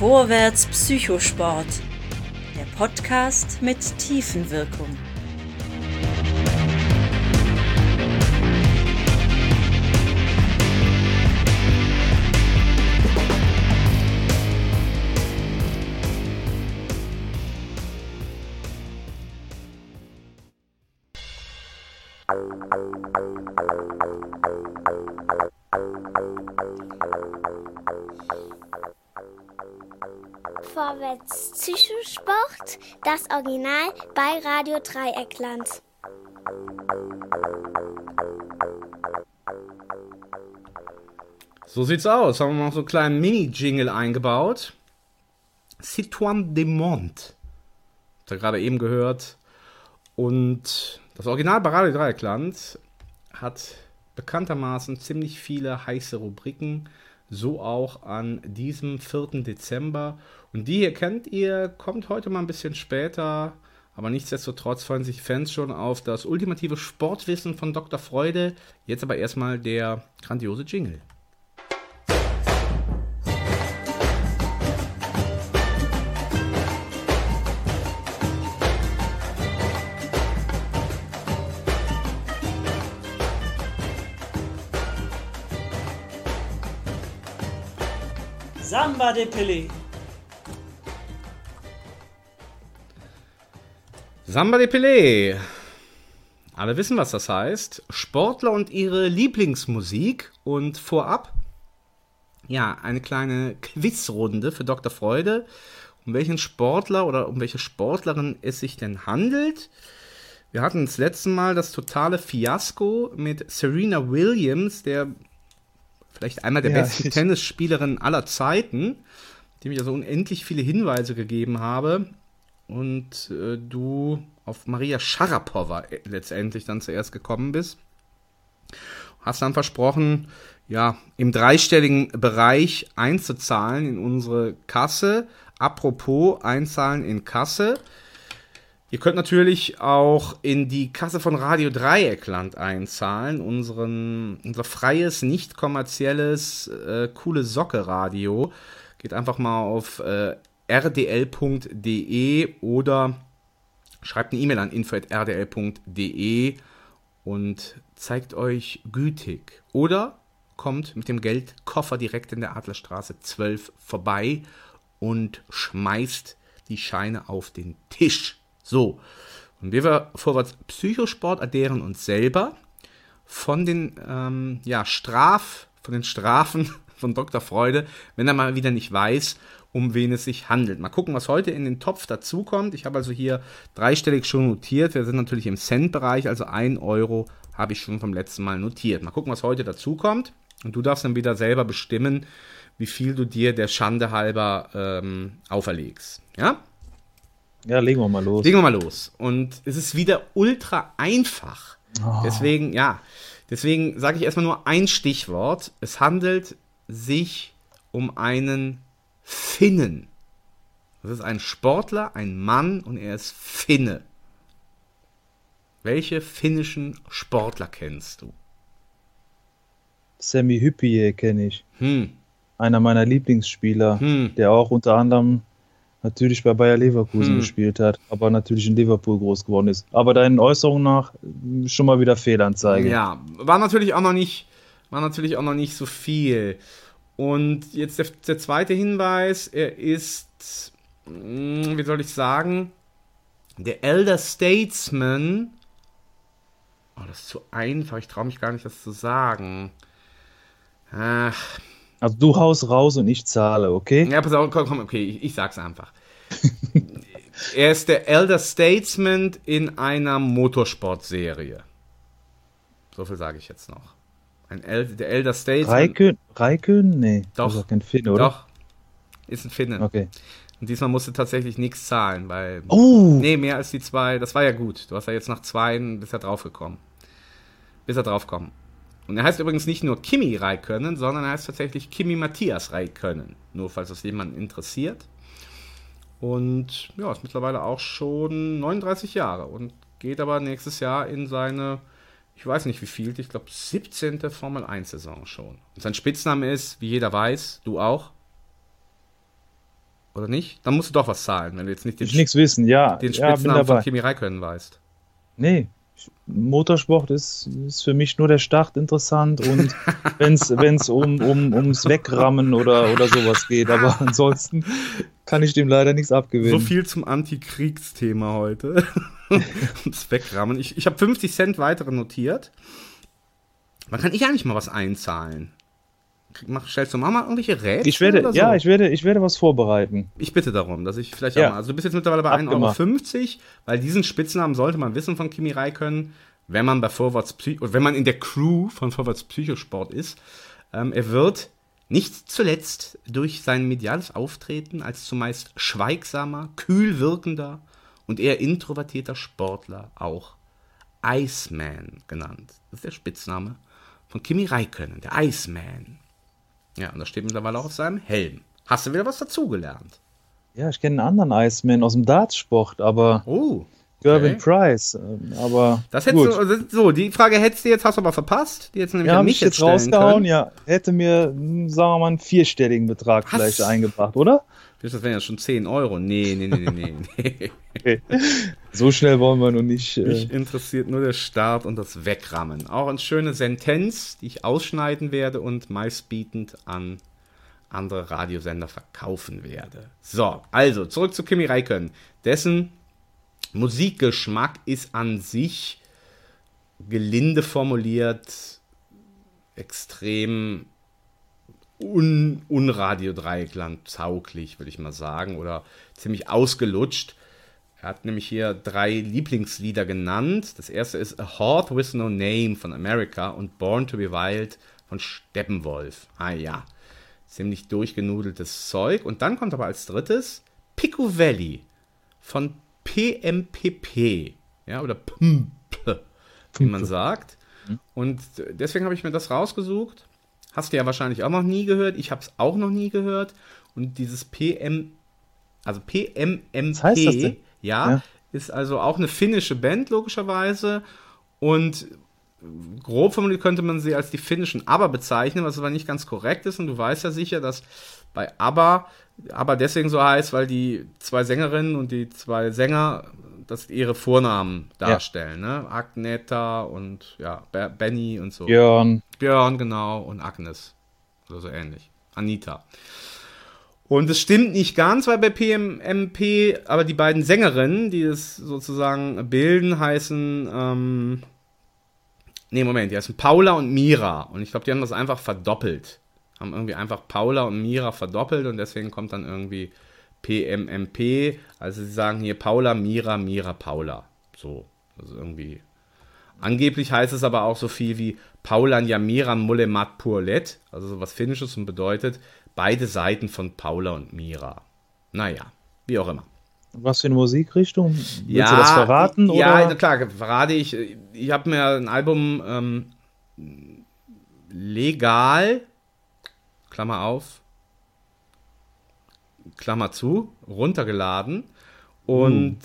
Vorwärts Psychosport. Der Podcast mit Tiefenwirkung. Das Original bei Radio Dreieckland. So sieht's aus. Haben wir noch so einen kleinen Mini-Jingle eingebaut. Citoine de Mont. Habt ihr gerade eben gehört. Und das Original bei Radio Dreieckland hat bekanntermaßen ziemlich viele heiße Rubriken. So auch an diesem 4. Dezember. Und die hier kennt ihr, kommt heute mal ein bisschen später. Aber nichtsdestotrotz freuen sich Fans schon auf das ultimative Sportwissen von Dr. Freude. Jetzt aber erstmal der grandiose Jingle. Samba de Pelé. Samba de Pelé. Alle wissen, was das heißt. Sportler und ihre Lieblingsmusik. Und vorab, ja, eine kleine Quizrunde für Dr. Freude. Um welchen Sportler oder um welche Sportlerin es sich denn handelt. Wir hatten das letzte Mal das totale Fiasko mit Serena Williams, der vielleicht einer der Ja, besten Tennisspielerinnen aller Zeiten, dem ich also unendlich viele Hinweise gegeben habe. Und äh, du auf Maria Sharapova äh, letztendlich dann zuerst gekommen bist. Hast dann versprochen, ja, im dreistelligen Bereich einzuzahlen in unsere Kasse. Apropos einzahlen in Kasse. Ihr könnt natürlich auch in die Kasse von Radio Dreieckland einzahlen, unseren, unser freies, nicht kommerzielles, äh, coole Socke-Radio. Geht einfach mal auf äh, rdl.de oder schreibt eine E-Mail an info.rdl.de und zeigt euch gütig. Oder kommt mit dem Geldkoffer direkt in der Adlerstraße 12 vorbei und schmeißt die Scheine auf den Tisch. So, und wir vorwärts Psychosport addieren uns selber von den ähm, ja, Straf, von den Strafen <laughs> von Dr. Freude, wenn er mal wieder nicht weiß, um wen es sich handelt. Mal gucken, was heute in den Topf dazukommt. Ich habe also hier dreistellig schon notiert. Wir sind natürlich im Cent-Bereich, also 1 Euro habe ich schon vom letzten Mal notiert. Mal gucken, was heute dazukommt. Und du darfst dann wieder selber bestimmen, wie viel du dir der Schande halber ähm, auferlegst. Ja? Ja, legen wir mal los. Legen wir mal los. Und es ist wieder ultra einfach. Oh. Deswegen, ja, deswegen sage ich erstmal nur ein Stichwort. Es handelt sich um einen Finnen. Das ist ein Sportler, ein Mann und er ist Finne. Welche finnischen Sportler kennst du? Sammy Hyppie kenne ich. Hm. Einer meiner Lieblingsspieler, Hm. der auch unter anderem natürlich bei Bayer Leverkusen Hm. gespielt hat, aber natürlich in Liverpool groß geworden ist. Aber deinen Äußerungen nach schon mal wieder Fehlanzeige. Ja, war natürlich auch noch nicht, war natürlich auch noch nicht so viel. Und jetzt der, der zweite Hinweis, er ist, mh, wie soll ich sagen, der Elder Statesman. Oh, das ist zu einfach, ich traue mich gar nicht, das zu sagen. Ach, Also du haust raus und ich zahle, okay? ja, pass auf, komm, komm okay, ich, ich sag's einfach. <laughs> er ist der Elder Statesman in einer Motorsportserie. So viel sage ich jetzt noch. Ein El der Elder Statesman. Raikön? Raikön? Nee. Doch. Ist kein Finne, oder? Doch. Ist ein Finne. Okay. Und diesmal musst du tatsächlich nichts zahlen, weil. Oh! Nee, mehr als die zwei. Das war ja gut. Du hast ja jetzt nach zwei, bist ja draufgekommen. Bist ja draufgekommen. Und er heißt übrigens nicht nur Kimi Räikkönen, sondern er heißt tatsächlich Kimi Matthias Räikkönen. Nur falls das jemanden interessiert. Und ja, ist mittlerweile auch schon 39 Jahre und geht aber nächstes Jahr in seine, ich weiß nicht wie viel, ich glaube 17. Formel 1 Saison schon. Und sein Spitzname ist, wie jeder weiß, du auch, Oder nicht? Dann musst du doch was zahlen, wenn du jetzt nicht den, Ich nichts wissen, ja. den ja, Spitznamen von dabei. Kimi Räikkönen weißt. Nee, Motorsport ist, ist für mich nur der Start interessant und <laughs> wenn es um, um, ums Wegrammen oder, oder sowas geht. Aber ansonsten <laughs> kann ich dem leider nichts abgewinnen. So viel zum Antikriegsthema heute. <laughs> Ums Wegrammen. Ich, ich habe 50 Cent weitere notiert. Wann kann ich eigentlich mal was einzahlen? Mach, stellst du mal, mal irgendwelche Rätsel? Ich werde, so? ja, ich werde, ich werde was vorbereiten. Ich bitte darum, dass ich vielleicht Ja. auch mal. Also du bist jetzt mittlerweile bei Abgemacht. 1,50 Euro, weil diesen Spitznamen sollte man wissen von Kimi Räikkönen, wenn man bei Vorwärts Psycho, oder wenn man in der Crew von Vorwärts Psychosport ist. Ähm, er wird nicht zuletzt durch sein mediales Auftreten als zumeist schweigsamer, kühl wirkender und eher introvertierter Sportler auch Iceman genannt. Das ist der Spitzname von Kimi Räikkönen, der Iceman. Ja, und das steht mittlerweile auch auf seinem Helm. Hast du wieder was dazugelernt? Ja, ich kenne einen anderen Iceman aus dem Dartsport, aber Oh. Gervin. Price. ähm, Aber Das hättest gut. du, also, so, die Frage hättest du jetzt, hast du aber verpasst. Die jetzt nämlich ja, an mich jetzt stellen rausgehauen, können. ja. Hätte mir, hm, sagen wir mal, einen vierstelligen Betrag Was? vielleicht eingebracht, oder? Das wären ja schon 10 Euro. Nee, nee, nee, nee, nee. <laughs> Okay. So schnell wollen wir noch nicht. Äh, Mich interessiert nur der Start und das Wegrammen. Auch eine schöne Sentenz, die ich ausschneiden werde und meistbietend an andere Radiosender verkaufen werde. So, also zurück zu Kimi Räikkönen. Dessen Musikgeschmack ist an sich gelinde formuliert extrem un, unradio Dreieckland tauglich, würde ich mal sagen, oder ziemlich ausgelutscht. Er hat nämlich hier drei Lieblingslieder genannt. Das erste ist A Heart with No Name von America und Born to be Wild von Steppenwolf. Ah ja, ziemlich durchgenudeltes Zeug. Und dann kommt aber als drittes Pico Valley von PMPP. Ja, oder PMP, wie man sagt. Und deswegen habe ich mir das rausgesucht. Hast du ja wahrscheinlich auch noch nie gehört. Ich habe es auch noch nie gehört. Und dieses PM, also PMMP, Was heißt das denn? Ja, Ja. ist also auch eine finnische Band, logischerweise. Und grob formuliert könnte man sie als die finnischen ABBA bezeichnen, was aber nicht ganz korrekt ist. Und du weißt ja sicher, dass bei ABBA, ABBA deswegen so heißt, weil die zwei Sängerinnen und die zwei Sänger das ihre Vornamen darstellen. Ne? Agneta und ja, Be- Benny und so. Björn. Björn, genau, und Agnes. Oder so ähnlich. Anita. Und es stimmt nicht ganz, weil bei PMMP, aber die beiden Sängerinnen, die es sozusagen bilden, heißen, ähm, nee, Moment, die heißen Paula und Mira. Und ich glaube, die haben das einfach verdoppelt. Haben irgendwie einfach Paula und Mira verdoppelt und deswegen kommt dann irgendwie PMMP. Also sie sagen hier Paula, Mira, Mira, Paula. So, also irgendwie. Angeblich heißt es aber auch so viel wie Paulan Jamiran Molemat Purlet, also so was Finnisches und bedeutet beide Seiten von Paula und Mira. Naja, wie auch immer. Was für eine Musikrichtung? Willst du das verraten? Ja, oder? klar, verrate ich. Ich habe mir ein Album ähm, legal, Klammer auf, Klammer zu, runtergeladen und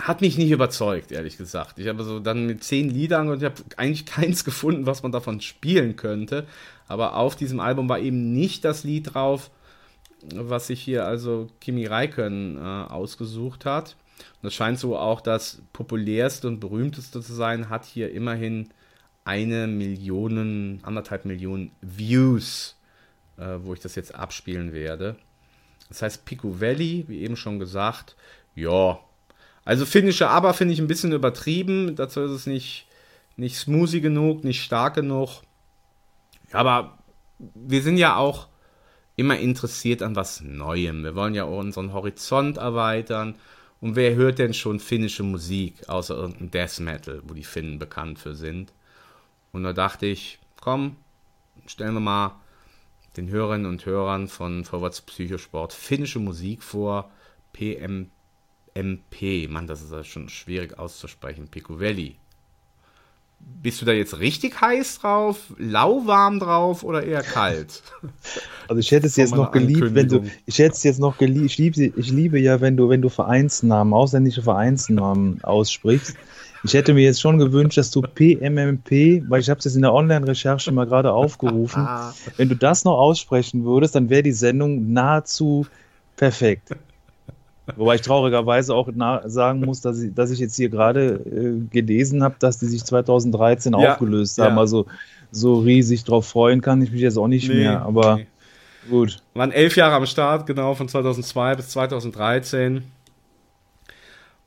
hat mich nicht überzeugt, ehrlich gesagt. Ich habe so dann mit zehn Liedern und ich habe eigentlich <laughs> keins gefunden, was man davon spielen könnte. Aber auf diesem Album war eben nicht das Lied drauf, was sich hier also Kimi Räikkönen äh, ausgesucht hat. Und das scheint so auch das populärste und berühmteste zu sein, hat hier immerhin eine Million, anderthalb Millionen Views, äh, wo ich das jetzt abspielen werde. Das heißt Pico Valley, wie eben schon gesagt, ja. Also finnische Aber finde ich ein bisschen übertrieben. Dazu ist es nicht, nicht smoothie genug, nicht stark genug. Aber wir sind ja auch immer interessiert an was Neuem. Wir wollen ja auch unseren Horizont erweitern. Und wer hört denn schon finnische Musik, außer irgendein Death Metal, wo die Finnen bekannt für sind? Und da dachte ich, komm, stellen wir mal den Hörerinnen und Hörern von Vorwärts Psychosport finnische Musik vor. PMMP. Mann, das ist ja schon schwierig auszusprechen. Picovelli. Bist du da jetzt richtig heiß drauf, lauwarm drauf oder eher kalt? <laughs> Also ich hätte es jetzt noch geliebt, wenn du, ich hätte es jetzt noch geliebt, ich liebe, ich liebe ja, wenn du, wenn du Vereinsnamen, ausländische Vereinsnamen aussprichst. Ich hätte mir jetzt schon gewünscht, dass du PMMP, weil ich habe es jetzt in der Online-Recherche mal gerade aufgerufen, <laughs> wenn du das noch aussprechen würdest, dann wäre die Sendung nahezu Perfekt. Wobei ich traurigerweise auch sagen muss, dass ich, dass ich jetzt hier gerade äh, gelesen habe, dass die sich 2013 ja, aufgelöst haben. Ja. Also so riesig drauf freuen kann ich mich jetzt auch nicht nee, mehr. Aber nee. gut. Waren elf Jahre am Start, genau, von 2002 bis 2013.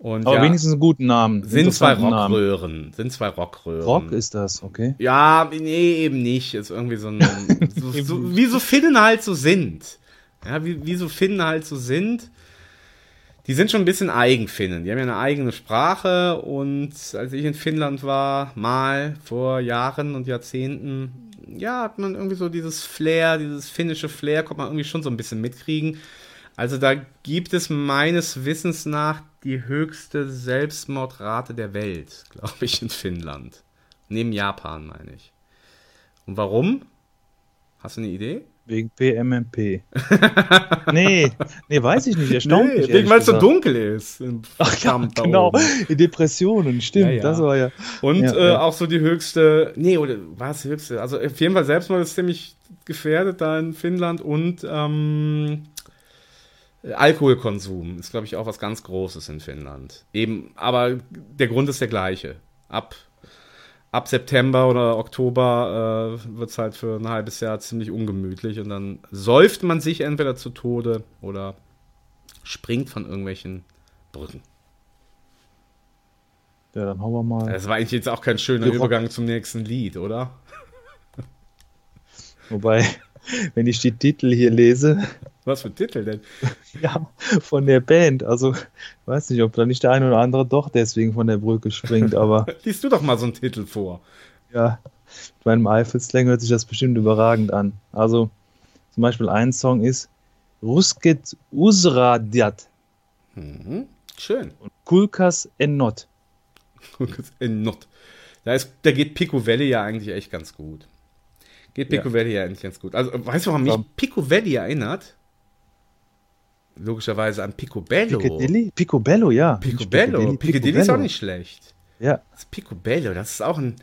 Und Aber ja, wenigstens einen guten Namen. Sind zwei Rockröhren. Namen. Sind zwei Rockröhren. Rock ist das, okay? Ja, nee, eben nicht. Ist irgendwie so ein. <laughs> so, so, wie so Finnen halt so sind. Ja, wie, wie so Finnen halt so sind. Die sind schon ein bisschen Eigenfinnen. Die haben ja eine eigene Sprache und als ich in Finnland war, mal vor Jahren und Jahrzehnten, ja, hat man irgendwie so dieses Flair, dieses finnische Flair, kommt man irgendwie schon so ein bisschen mitkriegen. Also da gibt es meines Wissens nach die höchste Selbstmordrate der Welt, glaube ich, in Finnland. Neben Japan, meine ich. Und warum? Hast du eine Idee? Wegen PMMP. <laughs> nee, nee, weiß ich nicht. Erstaunt nee, wegen, weil es so dunkel ist. <laughs> Ach ja, genau. Depressionen, stimmt. Ja, ja. Das war ja. Und ja, äh, auch so die höchste, nee, oder war es die höchste? Also auf jeden Fall Selbstmord ist ziemlich gefährdet da in Finnland und ähm, Alkoholkonsum ist, glaube ich, auch was ganz Großes in Finnland. Eben, aber der Grund ist der gleiche. Ab, ab September oder Oktober äh, wird es halt für ein halbes Jahr ziemlich ungemütlich und dann säuft man sich entweder zu Tode oder springt von irgendwelchen Brücken. Ja, dann hauen wir mal. Das war eigentlich jetzt auch kein schöner Übergang zum nächsten Lied, oder? Wobei, <laughs> wenn ich die Titel hier lese. Was für Titel denn? <laughs> Ja, von der Band. Also, ich weiß nicht, ob da nicht der eine oder andere doch deswegen von der Brücke springt, aber. <laughs> Liest du doch mal so einen Titel vor. Ja, mit meinem Eifelslang hört sich das bestimmt überragend an. Also, zum Beispiel ein Song ist Rusket Usradiat. Mhm. Schön. Und Kulkas Ennot. Kulkas Ennot. Da, ist, da geht Pico Valley ja eigentlich echt ganz gut. Geht Pico ja. Valley ja eigentlich ganz gut. Also, weißt du, warum mich Pico Valley erinnert? Logischerweise an Picobello. Piccadilly? Picobello, ja. Picobello. Piccadilly ist auch nicht schlecht. Ja. Das Picobello, das ist auch ein,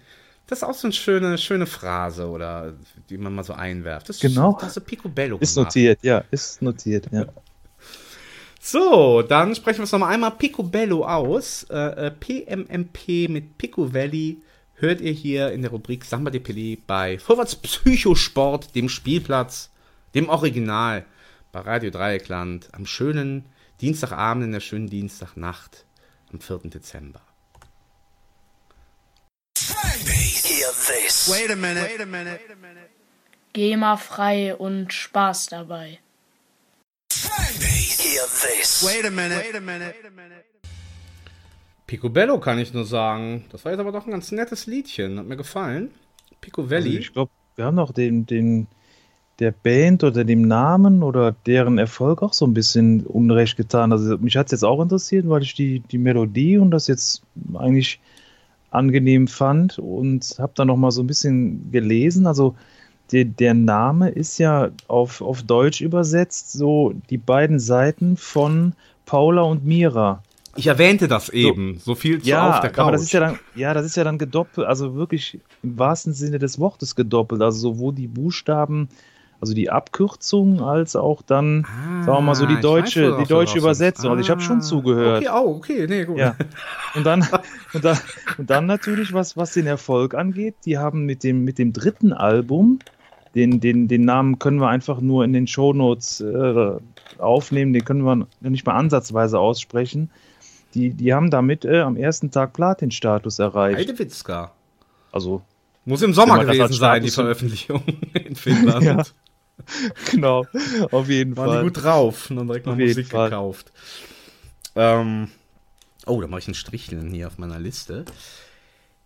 das ist auch so eine schöne, schöne Phrase oder die man mal so einwerft. Das genau. Das ist Picobello. Ist gemacht. notiert, ja, ist notiert, ja. <laughs> So, dann sprechen wir es nochmal einmal Picobello aus. Äh, äh PMMP mit Pico Valley hört ihr hier in der Rubrik Samba de Pelé bei Vorwärts Psychosport, dem Spielplatz, dem Original bei Radio Dreieckland am schönen Dienstagabend in der schönen Dienstagnacht am 4. Dezember. Wait a minute. Wait a minute. GEMA-frei und Spaß dabei. Wait a minute. Wait a minute. Picobello kann ich nur sagen. Das war jetzt aber doch ein ganz nettes Liedchen. Hat mir gefallen. Picovelli. Also ich glaube, wir haben noch den, den der Band oder dem Namen oder deren Erfolg auch so ein bisschen Unrecht getan. Also mich hat es jetzt auch interessiert, weil ich die, die Melodie und das jetzt eigentlich angenehm fand und habe dann noch mal so ein bisschen gelesen. Also der, der Name ist ja auf, auf Deutsch übersetzt so die beiden Seiten von Paula und Mira. Ich erwähnte das eben, so, so viel zu ja, auf der Couch. Aber das ist ja dann, ja, das ist ja dann gedoppelt, also wirklich im wahrsten Sinne des Wortes gedoppelt. Also sowohl die Buchstaben also die Abkürzung als auch dann, ah, sagen wir mal so, die deutsche, weiß, die deutsche Übersetzung. Ah, also ich habe schon zugehört. Okay, oh, okay, nee, gut. Ja. Und dann, <laughs> und dann, und dann natürlich, was, was den Erfolg angeht, die haben mit dem, mit dem dritten Album, den, den, den Namen können wir einfach nur in den Shownotes äh, aufnehmen, den können wir nicht mal ansatzweise aussprechen. Die, die haben damit äh, am ersten Tag Platin-Status erreicht. Heidewitzka. Also. Muss im Sommer gewesen sein, die Veröffentlichung <laughs> in Finnland. <laughs> <laughs> genau, auf jeden Waren Fall. Waren die gut drauf und dann direkt noch Musik Fall. gekauft. Ähm, oh, da mache ich ein Stricheln hier auf meiner Liste.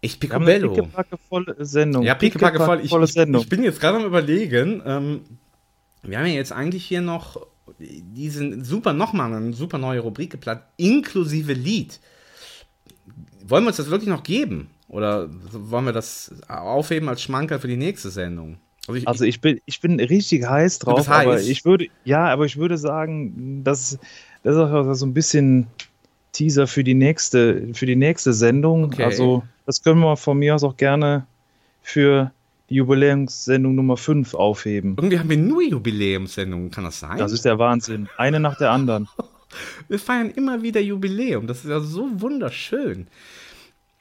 Echt Picobello. Pickepackevolle Sendung. Ja, pickepackevoll. Ich, ich, ich bin jetzt gerade am überlegen, ähm, wir haben ja jetzt eigentlich hier noch diesen super nochmal eine super neue Rubrik geplant, inklusive Lied. Wollen wir uns das wirklich noch geben? Oder wollen wir das aufheben als Schmankerl für die nächste Sendung? Also ich, also ich, bin, ich bin richtig heiß drauf, heiß. aber ich würde, ja, aber ich würde sagen, dass das ist auch so ein bisschen Teaser für die nächste, für die nächste Sendung. Okay. Also das können wir von mir aus auch gerne für die Jubiläumssendung Nummer 5 aufheben. Irgendwie haben wir nur Jubiläumssendungen, kann das sein? Das ist der Wahnsinn. Eine nach der anderen. <laughs> Wir feiern immer wieder Jubiläum. Das ist ja so wunderschön.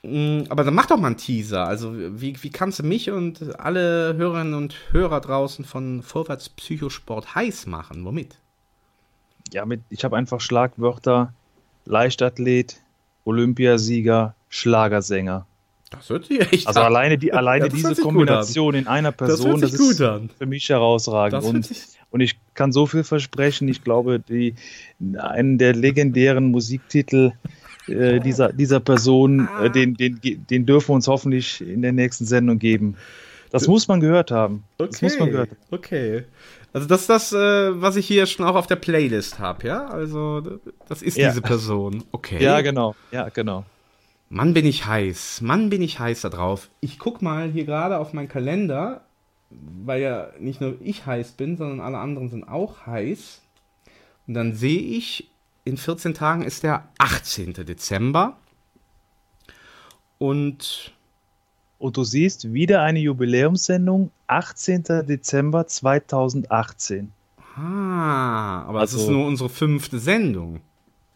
Mm, aber dann mach doch mal einen Teaser. Also, wie, wie kannst du mich und alle Hörerinnen und Hörer draußen von Vorwärts Psychosport heiß machen? Womit? Ja, mit, ich habe einfach Schlagwörter: Leichtathlet, Olympiasieger, Schlagersänger. Das hört sich echt Also an. alleine, die, alleine Ja, das diese Kombination in einer Person, das, sich ist an. für mich herausragend. Das Und, und ich kann so viel versprechen. Ich glaube, die, einen der legendären Musiktitel äh, dieser, dieser Person, äh, den, den, den dürfen wir uns hoffentlich in der nächsten Sendung geben. Das muss man gehört haben. Das muss man gehört haben. Okay. Also das ist das, äh, was ich hier schon auch auf der Playlist habe, ja? Also das ist Ja. diese Person. Okay. Ja, genau. Ja, genau. Mann, bin ich heiß. Mann, bin ich heiß da drauf. Ich guck mal hier gerade auf meinen Kalender, weil ja nicht nur ich heiß bin, sondern alle anderen sind auch heiß. Und dann sehe ich, in 14 Tagen ist der 18. Dezember. Und Und du siehst wieder eine Jubiläumssendung, 18. Dezember 2018. ah, aber es Also- ist nur unsere fünfte Sendung.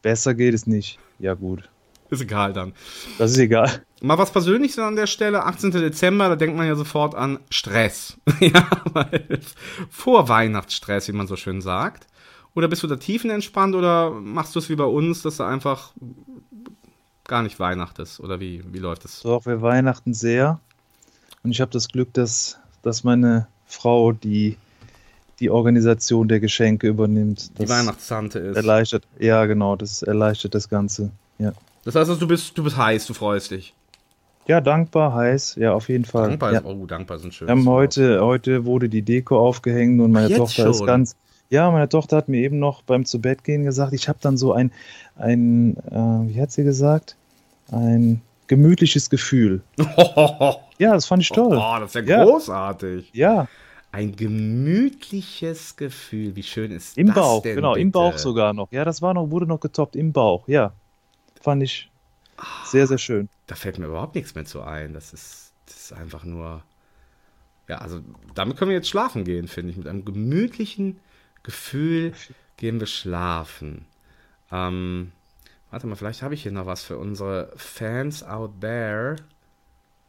Besser geht es nicht. Ja, gut. Ist egal dann. Das ist egal. Mal was Persönliches an der Stelle, 18. Dezember, da denkt man ja sofort an Stress. <laughs> ja, weil vor Weihnachtsstress, wie man so schön sagt. Oder bist du da tiefenentspannt oder machst du es wie bei uns, dass du einfach gar nicht weihnachtest? Oder wie, wie läuft es? Doch, wir Weihnachten sehr. Und ich habe das Glück, dass, dass meine Frau die, die Organisation der Geschenke übernimmt. Die Das Weihnachtstante ist. erleichtert, ja genau, das erleichtert das Ganze. Ja, Das heißt, also, du bist, du bist heiß, du freust dich. ja dankbar, heiß, ja, auf jeden Fall. Dankbar ja. ist, oh, dankbar sind schön. Wir haben heute, heute wurde die Deko aufgehängt und meine Jetzt Tochter ist schon? ganz. Ja, meine Tochter hat mir eben noch beim Zubettgehen gesagt, ich habe dann so ein, ein äh, wie hat sie gesagt? Ein gemütliches Gefühl. <laughs> Ja, das fand ich toll. Oh, das ist ja, Ja. großartig. Ja, Ein gemütliches Gefühl. Wie schön ist im das Bauch, denn genau, im bitte? Bauch sogar noch. Ja, das war noch, wurde noch getoppt im Bauch. Ja, fand ich sehr, sehr schön. Da fällt mir überhaupt nichts mehr zu ein. Das ist, das ist einfach nur. Ja, also damit können wir jetzt schlafen gehen, finde ich. Mit einem gemütlichen Gefühl gehen wir schlafen. Ähm, warte mal, vielleicht habe ich hier noch was für unsere Fans out there.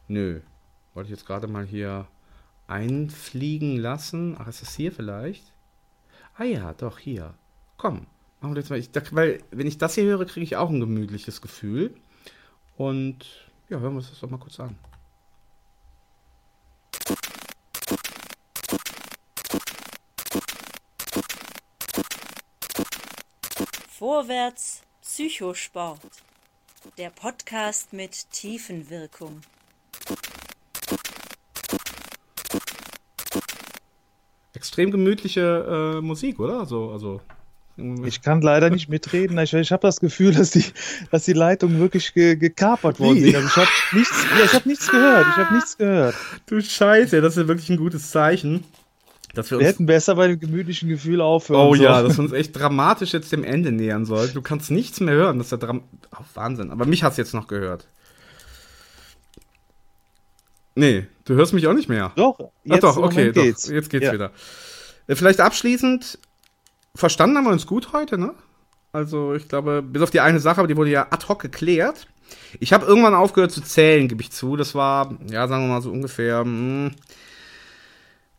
Nö. Wollte ich jetzt gerade mal hier einfliegen lassen. Ach, ist das hier vielleicht? Ah ja, doch, hier. Komm, machen wir jetzt mal. Ich, da, weil, wenn ich das hier höre, kriege ich auch ein gemütliches Gefühl. Und ja, hören wir uns das doch mal kurz an. Vorwärts Psychosport. Der Podcast mit Tiefenwirkung. Extrem gemütliche äh, Musik, oder? Also, also. Ich kann leider nicht mitreden. Ich, ich habe das Gefühl, dass die, dass die Leitungen wirklich ge, gekapert worden sind. Also ich habe nichts, ich hab nichts gehört. Ich habe nichts gehört. Du Scheiße, das ist ja wirklich ein gutes Zeichen. Dass wir Wir hätten besser bei dem gemütlichen Gefühl aufhören oh ja, sollen. dass wir uns echt dramatisch jetzt dem Ende nähern sollten. Du kannst nichts mehr hören. Das ist ja Dram oh, Wahnsinn. Aber mich hast du jetzt noch gehört. Nee, du hörst mich auch nicht mehr. Doch, Ach jetzt doch, im okay, doch. geht's. Jetzt geht's Ja. wieder. Äh, Vielleicht abschließend, verstanden haben wir uns gut heute, ne? Also ich glaube, bis auf die eine Sache, aber die wurde ja ad hoc geklärt. Ich habe irgendwann aufgehört zu zählen, gebe ich zu. Das war, ja, sagen wir mal so ungefähr mh,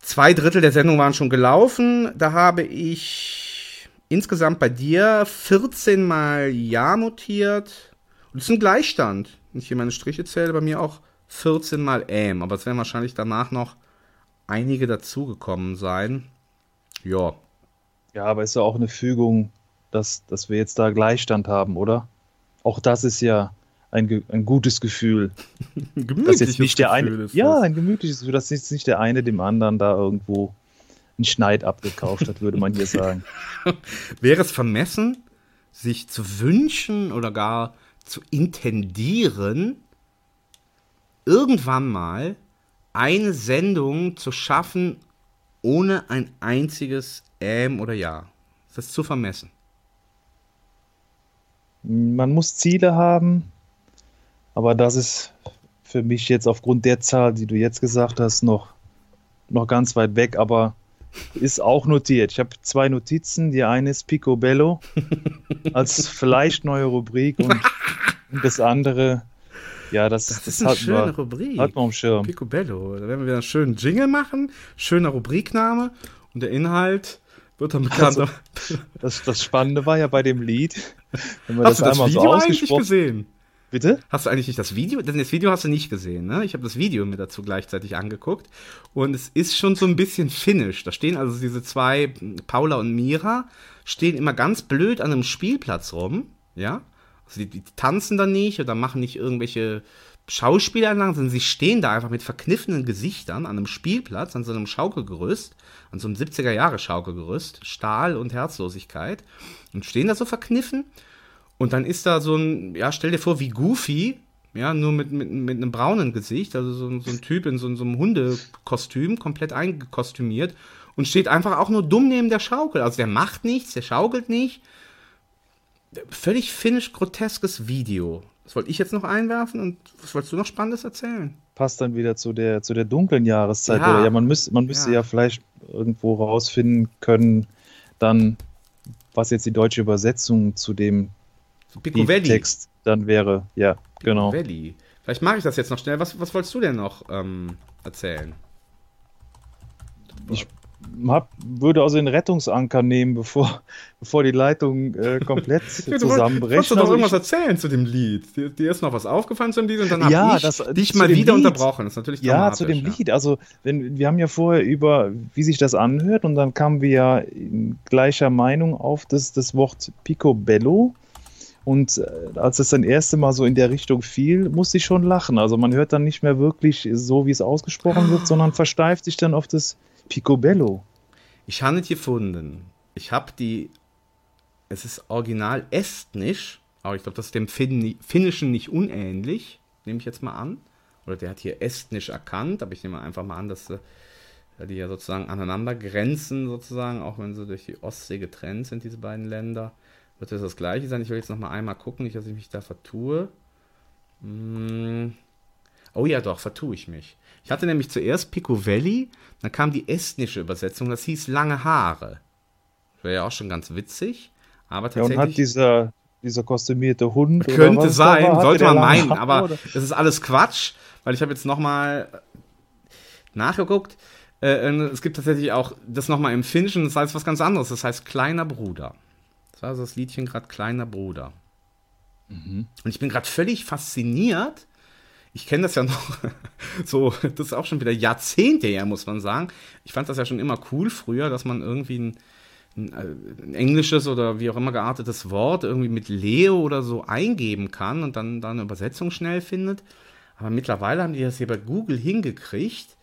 zwei Drittel der Sendung waren schon gelaufen. Da habe ich insgesamt bei dir 14 mal Ja notiert. Und das ist ein Gleichstand. Wenn ich hier meine Striche zähle, bei mir auch 14 mal Ähm. Aber es werden wahrscheinlich danach noch einige dazugekommen sein. Ja. Ja, aber ist ja auch eine Fügung, dass, dass wir jetzt da Gleichstand haben, oder? Auch das ist ja ein, ein gutes Gefühl. Ein <laughs> Dass jetzt nicht der Gefühl eine, ja, ein gemütliches Gefühl, dass jetzt nicht der eine dem anderen da irgendwo einen Schneid abgekauft hat, würde man hier sagen. <laughs> Wäre es vermessen, sich zu wünschen oder gar zu intendieren, irgendwann mal eine Sendung zu schaffen, ohne ein einziges Ähm oder Ja? Ist das zu vermessen? Man muss Ziele haben, aber das ist für mich jetzt aufgrund der Zahl, die du jetzt gesagt hast, noch, noch ganz weit weg, aber ist auch notiert. Ich habe zwei Notizen. Die eine ist Picobello <laughs> als vielleicht neue Rubrik und, das andere, ja, das, Das das, ist eine schöne man, Rubrik. hat man am Schirm. Picobello. Da werden wir wieder einen schönen Jingle machen, schöner Rubrikname und der Inhalt wird dann bekannt. Also, das, das Spannende war ja bei dem Lied, wenn man hast das, du das einmal Video so eigentlich ausgesprochen gesehen? Bitte? Hast du eigentlich nicht das Video? Das Video hast du nicht gesehen, ne? Ich habe das Video mir dazu gleichzeitig angeguckt. Und es ist schon so ein bisschen finnisch. Da stehen also diese zwei, Paula und Mira, stehen immer ganz blöd an einem Spielplatz rum, ja? Also die, die tanzen da nicht oder machen nicht irgendwelche Schauspielanlagen, sondern sie stehen da einfach mit verkniffenen Gesichtern an einem Spielplatz, an so einem Schaukelgerüst, an so einem 70er-Jahre-Schaukelgerüst, Stahl und Herzlosigkeit, und stehen da so verkniffen. Und dann ist da so ein, ja, stell dir vor, wie Goofy, ja, nur mit, mit, mit einem braunen Gesicht, also so, ein- so ein Typ in so, so einem Hundekostüm, komplett eingekostümiert und steht einfach auch nur dumm neben der Schaukel. Also der macht nichts, der schaukelt nicht. Völlig finnisch groteskes Video. Das wollte ich jetzt noch einwerfen und was wolltest du noch Spannendes erzählen? Passt dann wieder zu der, zu der dunklen Jahreszeit. Ja. Oder? ja man, müsste man müsste Ja. ja. vielleicht irgendwo rausfinden können, dann, was jetzt die deutsche Übersetzung zu dem Piccovelli. Text dann wäre. Ja, genau. Valley. Vielleicht mache ich das jetzt noch schnell. Was, was wolltest du denn noch ähm, erzählen? Ich hab, würde also den Rettungsanker nehmen, bevor, <laughs> bevor die Leitung äh, komplett <laughs> Ja, du wolltest zusammenbricht. doch noch irgendwas erzählen zu dem Lied. Dir, dir ist noch was aufgefallen zu dem Lied und dann habe Ja, ich das- dich mal wieder Lied. unterbrochen. Das ist natürlich ja, zu dem Lied. Also, wenn, wir haben ja vorher über, wie sich das anhört, und dann kamen wir ja in gleicher Meinung auf das, das Wort Picobello. Und äh, als es dann erste Mal so in der Richtung fiel, musste ich schon lachen. Also man hört dann nicht mehr wirklich so, wie es ausgesprochen wird, sondern versteift sich dann auf das Picobello. Ich habe es gefunden. Ich habe die. Es ist original estnisch, aber ich glaube, das ist dem Finn, Finnischen nicht unähnlich, nehme ich jetzt mal an. Oder der hat hier estnisch erkannt, aber ich nehme einfach mal an, dass äh, die ja sozusagen aneinander grenzen, sozusagen, auch wenn sie durch die Ostsee getrennt sind, diese beiden Länder. Wird das das gleiche sein? Ich will jetzt noch mal einmal gucken, nicht, dass ich mich da vertue. Hm. Oh ja, doch, vertue ich mich. Ich hatte nämlich zuerst Piccovelli, dann kam die estnische Übersetzung, das hieß lange Haare. Wäre ja auch schon ganz witzig, aber Ja, und tatsächlich. hat dieser, dieser kostümierte Hund. Könnte sein, war, sollte man meinen, Haare, aber oder? das ist alles Quatsch, weil ich habe jetzt nochmal nachgeguckt. Äh, es gibt tatsächlich auch das nochmal im Finnischen, das heißt was ganz anderes, das heißt kleiner Bruder. Das war also das Liedchen gerade kleiner Bruder. Mhm. Und ich bin gerade völlig fasziniert. Ich kenne das ja noch <laughs> so, das ist auch schon wieder Jahrzehnte her, muss man sagen. Ich fand das ja schon immer cool früher, dass man irgendwie ein, ein, äh, ein englisches oder wie auch immer geartetes Wort irgendwie mit Leo oder so eingeben kann und dann, dann eine Übersetzung schnell findet. Aber mittlerweile haben die das hier bei Google hingekriegt.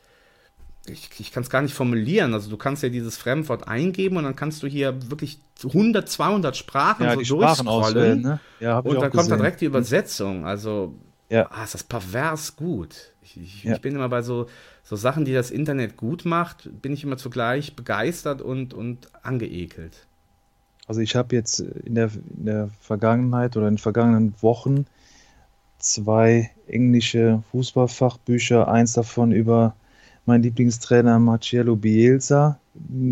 Ich, ich kann es gar nicht formulieren. Also du kannst ja dieses Fremdwort eingeben und dann kannst du hier wirklich 100, 200 Sprachen Ja, so auswählen, ne? Ja, und dann kommt da gesehen. direkt die Übersetzung. Also, Ja. ah, ist das pervers gut. Ich, ich, Ja. ich bin immer bei so, so Sachen, die das Internet gut macht, bin ich immer zugleich begeistert und, und angeekelt. Also ich habe jetzt in der, in der Vergangenheit oder in den vergangenen Wochen zwei englische Fußballfachbücher, eins davon über meinen Lieblingstrainer Marcello Bielsa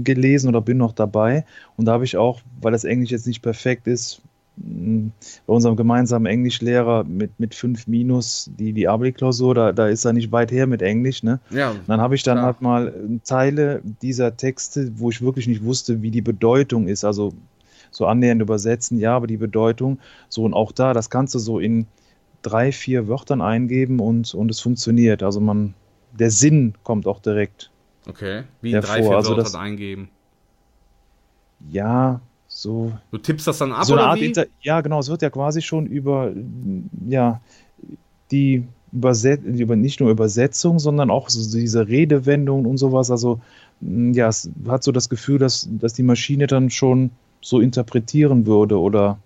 gelesen oder bin noch dabei. Und da habe ich auch, weil das Englisch jetzt nicht perfekt ist, mh, bei unserem gemeinsamen Englischlehrer mit, mit 5 Minus die, die Abi-Klausur, da, da ist er nicht weit her mit Englisch. Ne? Ja, Und dann habe ich dann klar. halt mal äh, Teile dieser Texte, wo ich wirklich nicht wusste, wie die Bedeutung ist. Also so annähernd übersetzen, ja, aber die Bedeutung. So und auch da, das kannst du so in drei, vier Wörtern eingeben und, und es funktioniert. Also man, der Sinn kommt auch direkt. Okay. Wie in drei, vier Also Wörtern das- eingeben. Ja, so. Du tippst das dann ab so eine oder Art wie? Inter ja, genau, es wird ja quasi schon über ja, die Überset über nicht nur Übersetzung, sondern auch so diese Redewendungen und sowas. Also mh, ja, es hat so das Gefühl, dass, dass die Maschine dann schon so interpretieren würde oder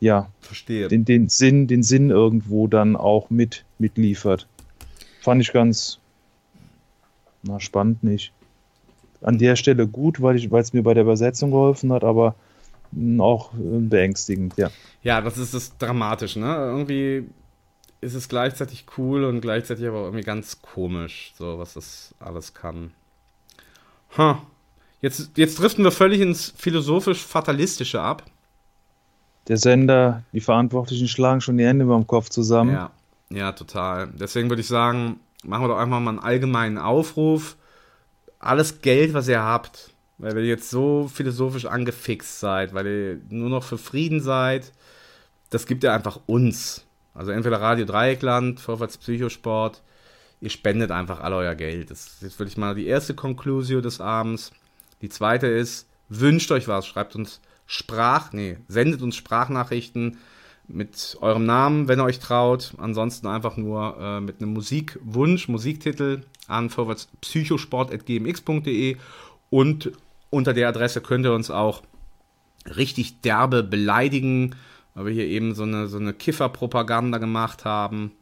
ja, Verstehe. den, den Sinn, den Sinn irgendwo dann auch mit mitliefert. Fand ich ganz na, spannend nicht. An der Stelle gut, weil es mir bei der Übersetzung geholfen hat, aber mh, auch äh, beängstigend, ja. Ja, das ist das dramatisch, ne? Irgendwie ist es gleichzeitig cool und gleichzeitig aber irgendwie ganz komisch, so was das alles kann. Huh. Jetzt, jetzt driften wir völlig ins philosophisch-fatalistische ab. Der Sender, die Verantwortlichen schlagen schon die Hände über dem Kopf zusammen. Ja, ja, total. Deswegen würde ich sagen, machen wir doch einfach mal einen allgemeinen Aufruf. Alles Geld, was ihr habt, weil ihr jetzt so philosophisch angefixt seid, weil ihr nur noch für Frieden seid, das gibt ihr einfach uns. Also entweder Radio Dreieckland, Vorwärts Psychosport, ihr spendet einfach all euer Geld. Das ist jetzt wirklich mal die erste Konklusio des Abends. Die zweite ist, wünscht euch was, schreibt uns Sprach, nee, sendet uns Sprachnachrichten mit eurem Namen, wenn ihr euch traut. Ansonsten einfach nur äh, mit einem Musikwunsch, Musiktitel an vorwärtspsychosport.gmx.de und unter der Adresse könnt ihr uns auch richtig derbe beleidigen, weil wir hier eben so eine, so eine Kifferpropaganda gemacht haben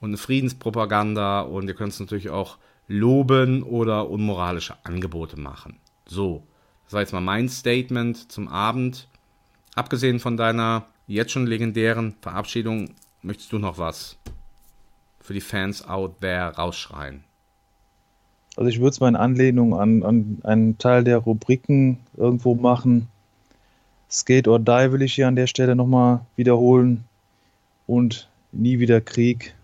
und eine Friedenspropaganda und ihr könnt es natürlich auch loben oder unmoralische Angebote machen. So, das war jetzt mal mein Statement zum Abend. Abgesehen von deiner jetzt schon legendären Verabschiedung, möchtest du noch was für die Fans out there rausschreien? Also ich würde es mal in Anlehnung an, an einen Teil der Rubriken irgendwo machen. Skate or Die will ich hier an der Stelle nochmal wiederholen. Und nie wieder Krieg.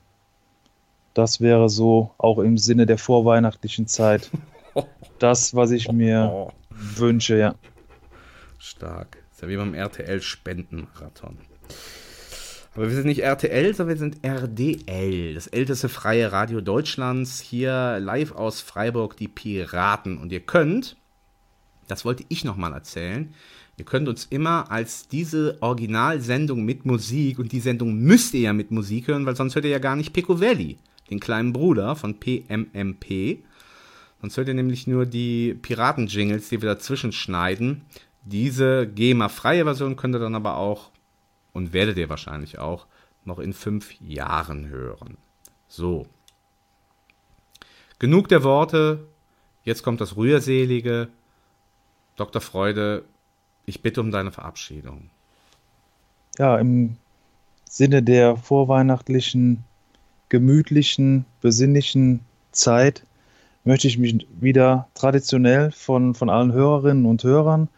Das wäre so auch im Sinne der vorweihnachtlichen Zeit <laughs> das, was ich mir wünsche, ja. Stark. Ist ja wie beim RTL-Spendenmarathon. Aber wir sind nicht RTL, sondern wir sind RDL, das älteste freie Radio Deutschlands. Hier live aus Freiburg, die Piraten. Und ihr könnt, das wollte ich nochmal erzählen, ihr könnt uns immer als diese Originalsendung mit Musik, und die Sendung müsst ihr ja mit Musik hören, weil sonst hört ihr ja gar nicht Piccovelli, den kleinen Bruder von PMMP. Sonst hört ihr nämlich nur die Piraten-Jingles, die wir dazwischen schneiden. Diese GEMA-freie Version könnt ihr dann aber auch und werdet ihr wahrscheinlich auch noch in fünf Jahren hören. So. Genug der Worte. Jetzt kommt das Rührselige. Dr. Freude, ich bitte um deine Verabschiedung. Ja, im Sinne der vorweihnachtlichen, gemütlichen, besinnlichen Zeit möchte ich mich wieder traditionell von, von allen Hörerinnen und Hörern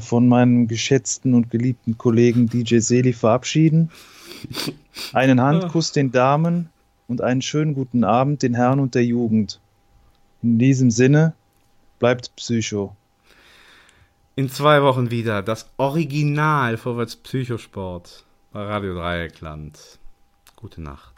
von meinem geschätzten und geliebten Kollegen DJ Seli verabschieden. Einen Handkuss den Damen und einen schönen guten Abend den Herren und der Jugend. In diesem Sinne, bleibt Psycho. In zwei Wochen wieder das Original Vorwärts Psychosport bei Radio Dreieckland. Gute Nacht.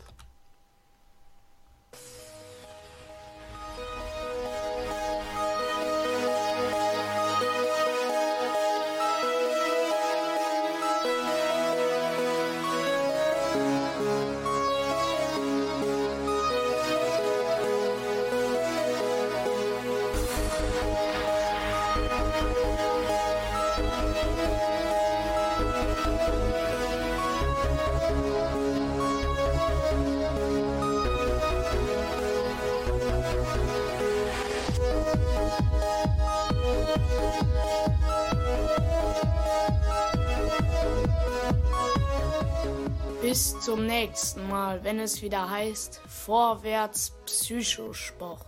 Es wieder heißt Vorwärts Psychosport.